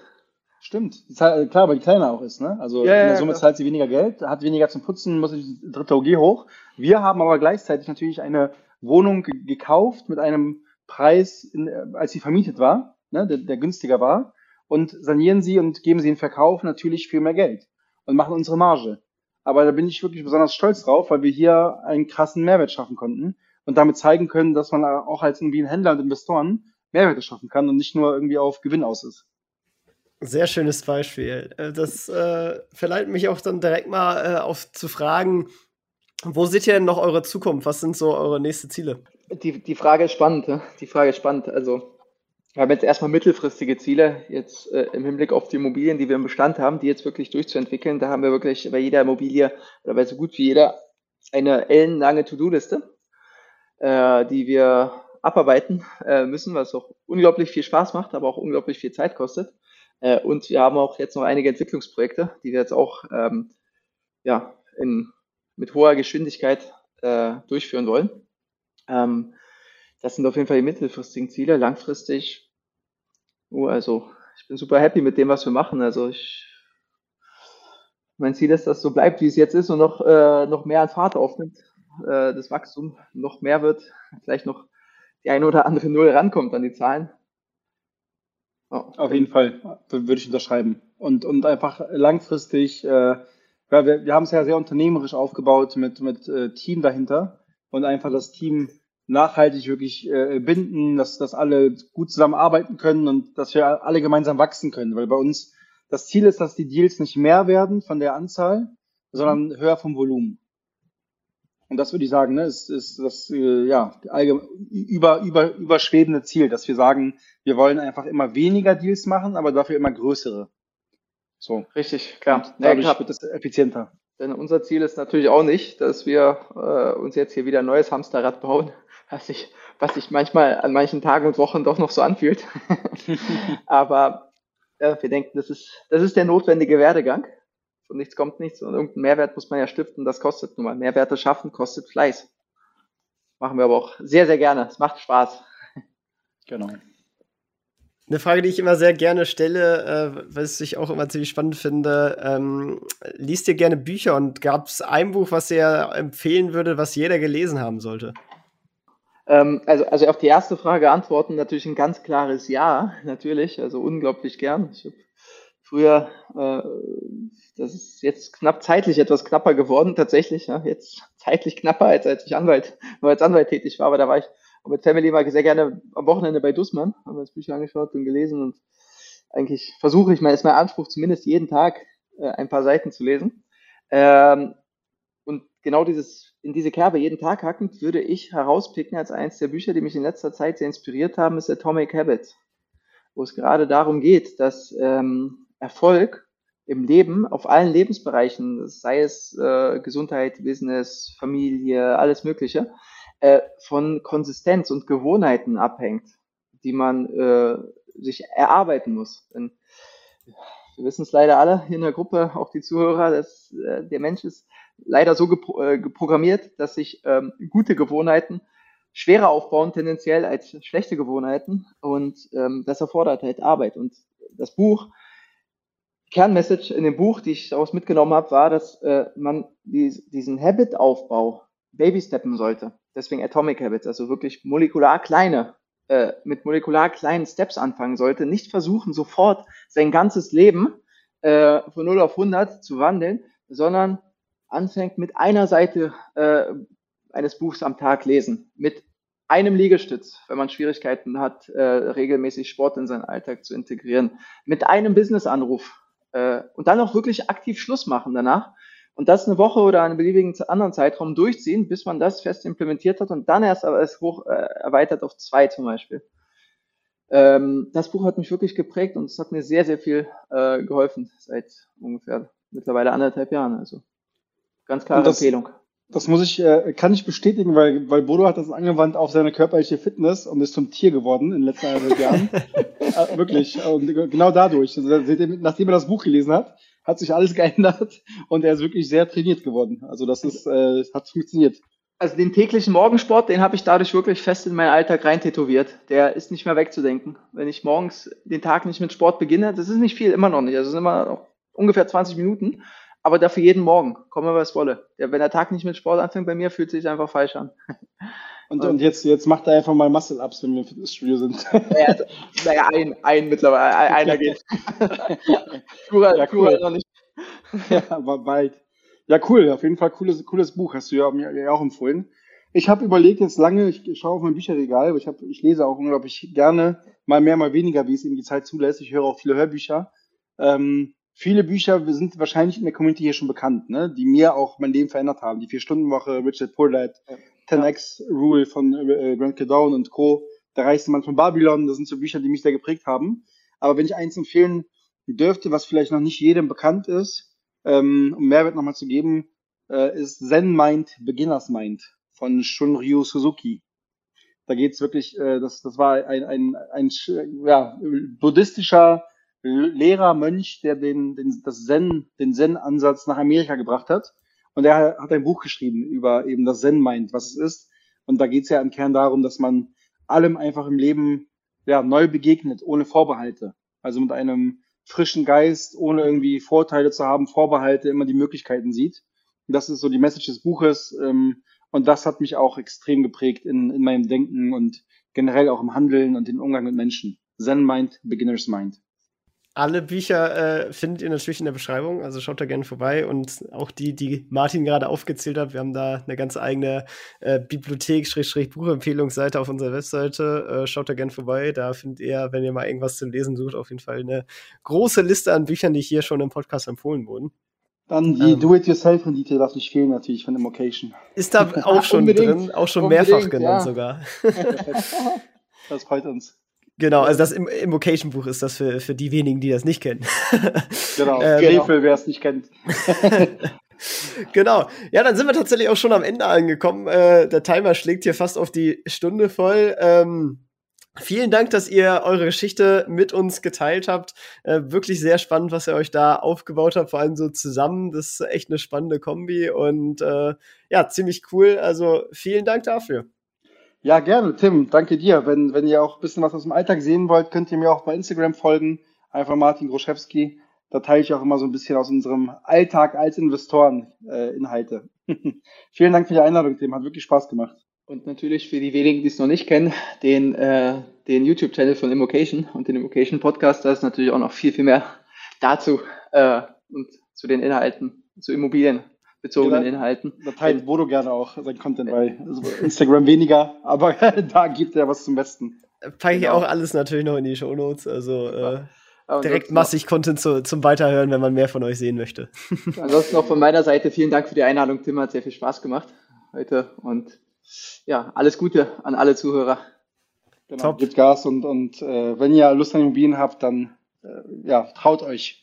Stimmt. Zahl, klar, weil die kleiner auch ist. Ne? Also ja, in der Summe ja, zahlt sie weniger Geld, hat weniger zum Putzen, muss ich dritte OG hoch. Wir haben aber gleichzeitig natürlich eine Wohnung gekauft mit einem Preis, in, als sie vermietet war, ne, der, der günstiger war, und sanieren sie und geben sie in Verkauf natürlich viel mehr Geld und machen unsere Marge. Aber da bin ich wirklich besonders stolz drauf, weil wir hier einen krassen Mehrwert schaffen konnten und damit zeigen können, dass man auch als irgendwie ein Händler und Investoren Mehrwerte schaffen kann und nicht nur irgendwie auf Gewinn aus ist. Sehr schönes Beispiel. Äh, das äh, verleitet mich auch dann direkt mal äh, auf zu fragen, wo seht ihr denn noch eure Zukunft? Was sind so eure nächsten Ziele? Die, die Frage ist spannend. Ne? Die Frage ist spannend. Also, wir haben jetzt erstmal mittelfristige Ziele, jetzt äh, im Hinblick auf die Immobilien, die wir im Bestand haben, die jetzt wirklich durchzuentwickeln. Da haben wir wirklich bei jeder Immobilie oder bei so gut wie jeder eine ellenlange To-Do-Liste, äh, die wir abarbeiten äh, müssen, was auch unglaublich viel Spaß macht, aber auch unglaublich viel Zeit kostet. Äh, und wir haben auch jetzt noch einige Entwicklungsprojekte, die wir jetzt auch ähm, ja, in, mit hoher Geschwindigkeit äh, durchführen wollen. Ähm, das sind auf jeden Fall die mittelfristigen Ziele. Langfristig, oh, also ich bin super happy mit dem, was wir machen. Also ich, mein Ziel ist, dass so bleibt, wie es jetzt ist und noch, äh, noch mehr an Fahrt aufnimmt, äh, das Wachstum noch mehr wird, vielleicht noch die eine oder andere Null rankommt an die Zahlen. Oh, auf jeden Fall, würde ich unterschreiben. Und, und einfach langfristig, äh, ja, wir, wir haben es ja sehr unternehmerisch aufgebaut mit, mit äh, Team dahinter und einfach das Team nachhaltig wirklich äh, binden, dass, dass alle gut zusammenarbeiten können und dass wir alle gemeinsam wachsen können. Weil bei uns das Ziel ist, dass die Deals nicht mehr werden von der Anzahl, sondern höher vom Volumen. Und das würde ich sagen, ne, ist, ist das äh, ja, über, über, überschwebende Ziel, dass wir sagen, wir wollen einfach immer weniger Deals machen, aber dafür immer größere. So. Richtig, klar. Und dadurch ja, wird es effizienter. Denn unser Ziel ist natürlich auch nicht, dass wir äh, uns jetzt hier wieder ein neues Hamsterrad bauen, [laughs] was sich, was sich manchmal an manchen Tagen und Wochen doch noch so anfühlt. [laughs] aber äh, wir denken, das ist, das ist der notwendige Werdegang von nichts kommt nichts und irgendeinen Mehrwert muss man ja stiften, das kostet nun mal. Mehrwerte schaffen kostet Fleiß. Machen wir aber auch sehr, sehr gerne. Es macht Spaß. Genau. Eine Frage, die ich immer sehr gerne stelle, äh, was ich auch immer ziemlich spannend finde, ähm, liest ihr gerne Bücher und gab es ein Buch, was ihr empfehlen würde, was jeder gelesen haben sollte? Ähm, also, also auf die erste Frage antworten natürlich ein ganz klares Ja, natürlich, also unglaublich gern. Ich habe früher äh, das ist jetzt knapp zeitlich etwas knapper geworden, tatsächlich. Ja, jetzt [laughs] zeitlich knapper, als, als ich Anwalt, nur als Anwalt tätig war, aber da war ich mit Family mal sehr gerne am Wochenende bei Dussmann, haben wir das Bücher angeschaut und gelesen und eigentlich versuche ich mal, ist mein Anspruch, zumindest jeden Tag äh, ein paar Seiten zu lesen. Ähm, und genau dieses, in diese Kerbe jeden Tag hackend, würde ich herauspicken als eines der Bücher, die mich in letzter Zeit sehr inspiriert haben, ist Atomic Habits, wo es gerade darum geht, dass ähm, Erfolg im Leben, auf allen Lebensbereichen, sei es äh, Gesundheit, Business, Familie, alles Mögliche, äh, von Konsistenz und Gewohnheiten abhängt, die man äh, sich erarbeiten muss. Denn wir wissen es leider alle hier in der Gruppe, auch die Zuhörer, dass äh, der Mensch ist leider so gepro äh, geprogrammiert, dass sich ähm, gute Gewohnheiten schwerer aufbauen tendenziell als schlechte Gewohnheiten und ähm, das erfordert halt Arbeit. Und das Buch Kernmessage in dem Buch, die ich daraus mitgenommen habe, war, dass äh, man die, diesen Habit-Aufbau babysteppen sollte. Deswegen Atomic Habits, also wirklich molekular kleine, äh, mit molekular kleinen Steps anfangen sollte. Nicht versuchen, sofort sein ganzes Leben äh, von 0 auf 100 zu wandeln, sondern anfängt mit einer Seite äh, eines Buchs am Tag lesen, mit einem Liegestütz, wenn man Schwierigkeiten hat, äh, regelmäßig Sport in seinen Alltag zu integrieren, mit einem Business-Anruf äh, und dann auch wirklich aktiv Schluss machen danach und das eine Woche oder einen beliebigen anderen Zeitraum durchziehen, bis man das fest implementiert hat und dann erst aber es hoch äh, erweitert auf zwei zum Beispiel. Ähm, das Buch hat mich wirklich geprägt und es hat mir sehr, sehr viel äh, geholfen seit ungefähr mittlerweile anderthalb Jahren. Also Ganz klare das, Empfehlung. Das muss ich, äh, kann ich bestätigen, weil, weil Bodo hat das angewandt auf seine körperliche Fitness und ist zum Tier geworden in den letzten eineinhalb Jahren. [laughs] äh, wirklich. Und genau dadurch. Also, nachdem er das Buch gelesen hat, hat sich alles [laughs] geändert und er ist wirklich sehr trainiert geworden. Also das ist, äh, hat funktioniert. Also den täglichen Morgensport, den habe ich dadurch wirklich fest in meinen Alltag rein tätowiert. Der ist nicht mehr wegzudenken. Wenn ich morgens den Tag nicht mit Sport beginne, das ist nicht viel, immer noch nicht. Also sind immer noch ungefähr 20 Minuten, aber dafür jeden Morgen, komme was wolle. Ja, wenn der Tag nicht mit Sport anfängt bei mir, fühlt sich einfach falsch an. [laughs] Und, und jetzt, jetzt macht er einfach mal Muscle-Ups, wenn wir im Fitnessstudio sind. Naja, naja ein, ein mittlerweile, einer [laughs] geht. Plural, ja, cool. noch nicht. Ja, aber bald. Ja, cool. Auf jeden Fall cooles, cooles Buch. Hast du ja mir ja auch empfohlen. Ich habe überlegt jetzt lange, ich schaue auf mein Bücherregal, ich, hab, ich lese auch unglaublich gerne, mal mehr, mal weniger, wie es eben die Zeit zulässt. Ich höre auch viele Hörbücher. Ähm, viele Bücher sind wahrscheinlich in der Community hier schon bekannt, ne? die mir auch mein Leben verändert haben. Die Vier-Stunden-Woche, Richard Poor 10x-Rule von äh, Grant Cardone und Co., Der reichste Mann von Babylon, das sind so Bücher, die mich sehr geprägt haben. Aber wenn ich eins empfehlen dürfte, was vielleicht noch nicht jedem bekannt ist, ähm, um Mehrwert nochmal zu geben, äh, ist Zen Mind, Beginners Mind von Shunryu Suzuki. Da geht's wirklich, äh, das, das war ein, ein, ein, ja, buddhistischer Lehrer, Mönch, der den, den, das Zen, den Zen-Ansatz nach Amerika gebracht hat. Und er hat ein Buch geschrieben über eben das Zen-Mind, was es ist. Und da geht's ja im Kern darum, dass man allem einfach im Leben ja, neu begegnet, ohne Vorbehalte. Also mit einem frischen Geist, ohne irgendwie Vorteile zu haben, Vorbehalte, immer die Möglichkeiten sieht. Und das ist so die Message des Buches. Ähm, und das hat mich auch extrem geprägt in, in meinem Denken und generell auch im Handeln und den Umgang mit Menschen. Zen Mind, Beginner's Mind. Alle Bücher äh, findet ihr natürlich in der Beschreibung, also schaut da gerne vorbei und auch die, die Martin gerade aufgezählt hat. Wir haben da eine ganz eigene äh, Bibliothek-Buchempfehlungsseite auf unserer Webseite. Äh, schaut da gerne vorbei. Da findet ihr, wenn ihr mal irgendwas zu lesen sucht, auf jeden Fall eine große Liste an Büchern, die hier schon im Podcast empfohlen wurden. Dann die ähm, Do-It-Yourself-Rendite darf nicht fehlen, natürlich von Immocation. Ist da [laughs] auch schon drin, auch schon mehrfach genannt ja. sogar. [laughs] [laughs] das freut uns. Genau, also das Invocation-Buch ist das für, für die wenigen, die das nicht kennen. [laughs] genau, ähm, Frevel, wer es nicht kennt. [laughs] genau. Ja, dann sind wir tatsächlich auch schon am Ende angekommen. Äh, der Timer schlägt hier fast auf die Stunde voll. Ähm, vielen Dank, dass ihr eure Geschichte mit uns geteilt habt. Äh, wirklich sehr spannend, was ihr euch da aufgebaut habt, vor allem so zusammen. Das ist echt eine spannende Kombi und äh, ja, ziemlich cool. Also vielen Dank dafür. Ja, gerne, Tim. Danke dir. Wenn, wenn ihr auch ein bisschen was aus dem Alltag sehen wollt, könnt ihr mir auch bei Instagram folgen. Einfach Martin Groschewski. Da teile ich auch immer so ein bisschen aus unserem Alltag als Investoren äh, Inhalte. [laughs] Vielen Dank für die Einladung, Tim. Hat wirklich Spaß gemacht. Und natürlich für die wenigen, die es noch nicht kennen, den, äh, den YouTube-Channel von Immocation und den Immocation Podcast. Da ist natürlich auch noch viel, viel mehr dazu äh, und zu den Inhalten, zu Immobilien bezogenen ja, Inhalten. Da teilt Bodo gerne auch sein Content bei. Also Instagram weniger, aber [laughs] da gibt er was zum Besten. Packe ich genau. auch alles natürlich noch in die Show Notes. Also äh, direkt massig Content zu, zum Weiterhören, wenn man mehr von euch sehen möchte. [laughs] Ansonsten auch von meiner Seite vielen Dank für die Einladung, Tim. Hat sehr viel Spaß gemacht heute und ja, alles Gute an alle Zuhörer. Genau, Top. Gebt Gas und, und äh, wenn ihr Lust an Immobilien habt, dann äh, ja, traut euch.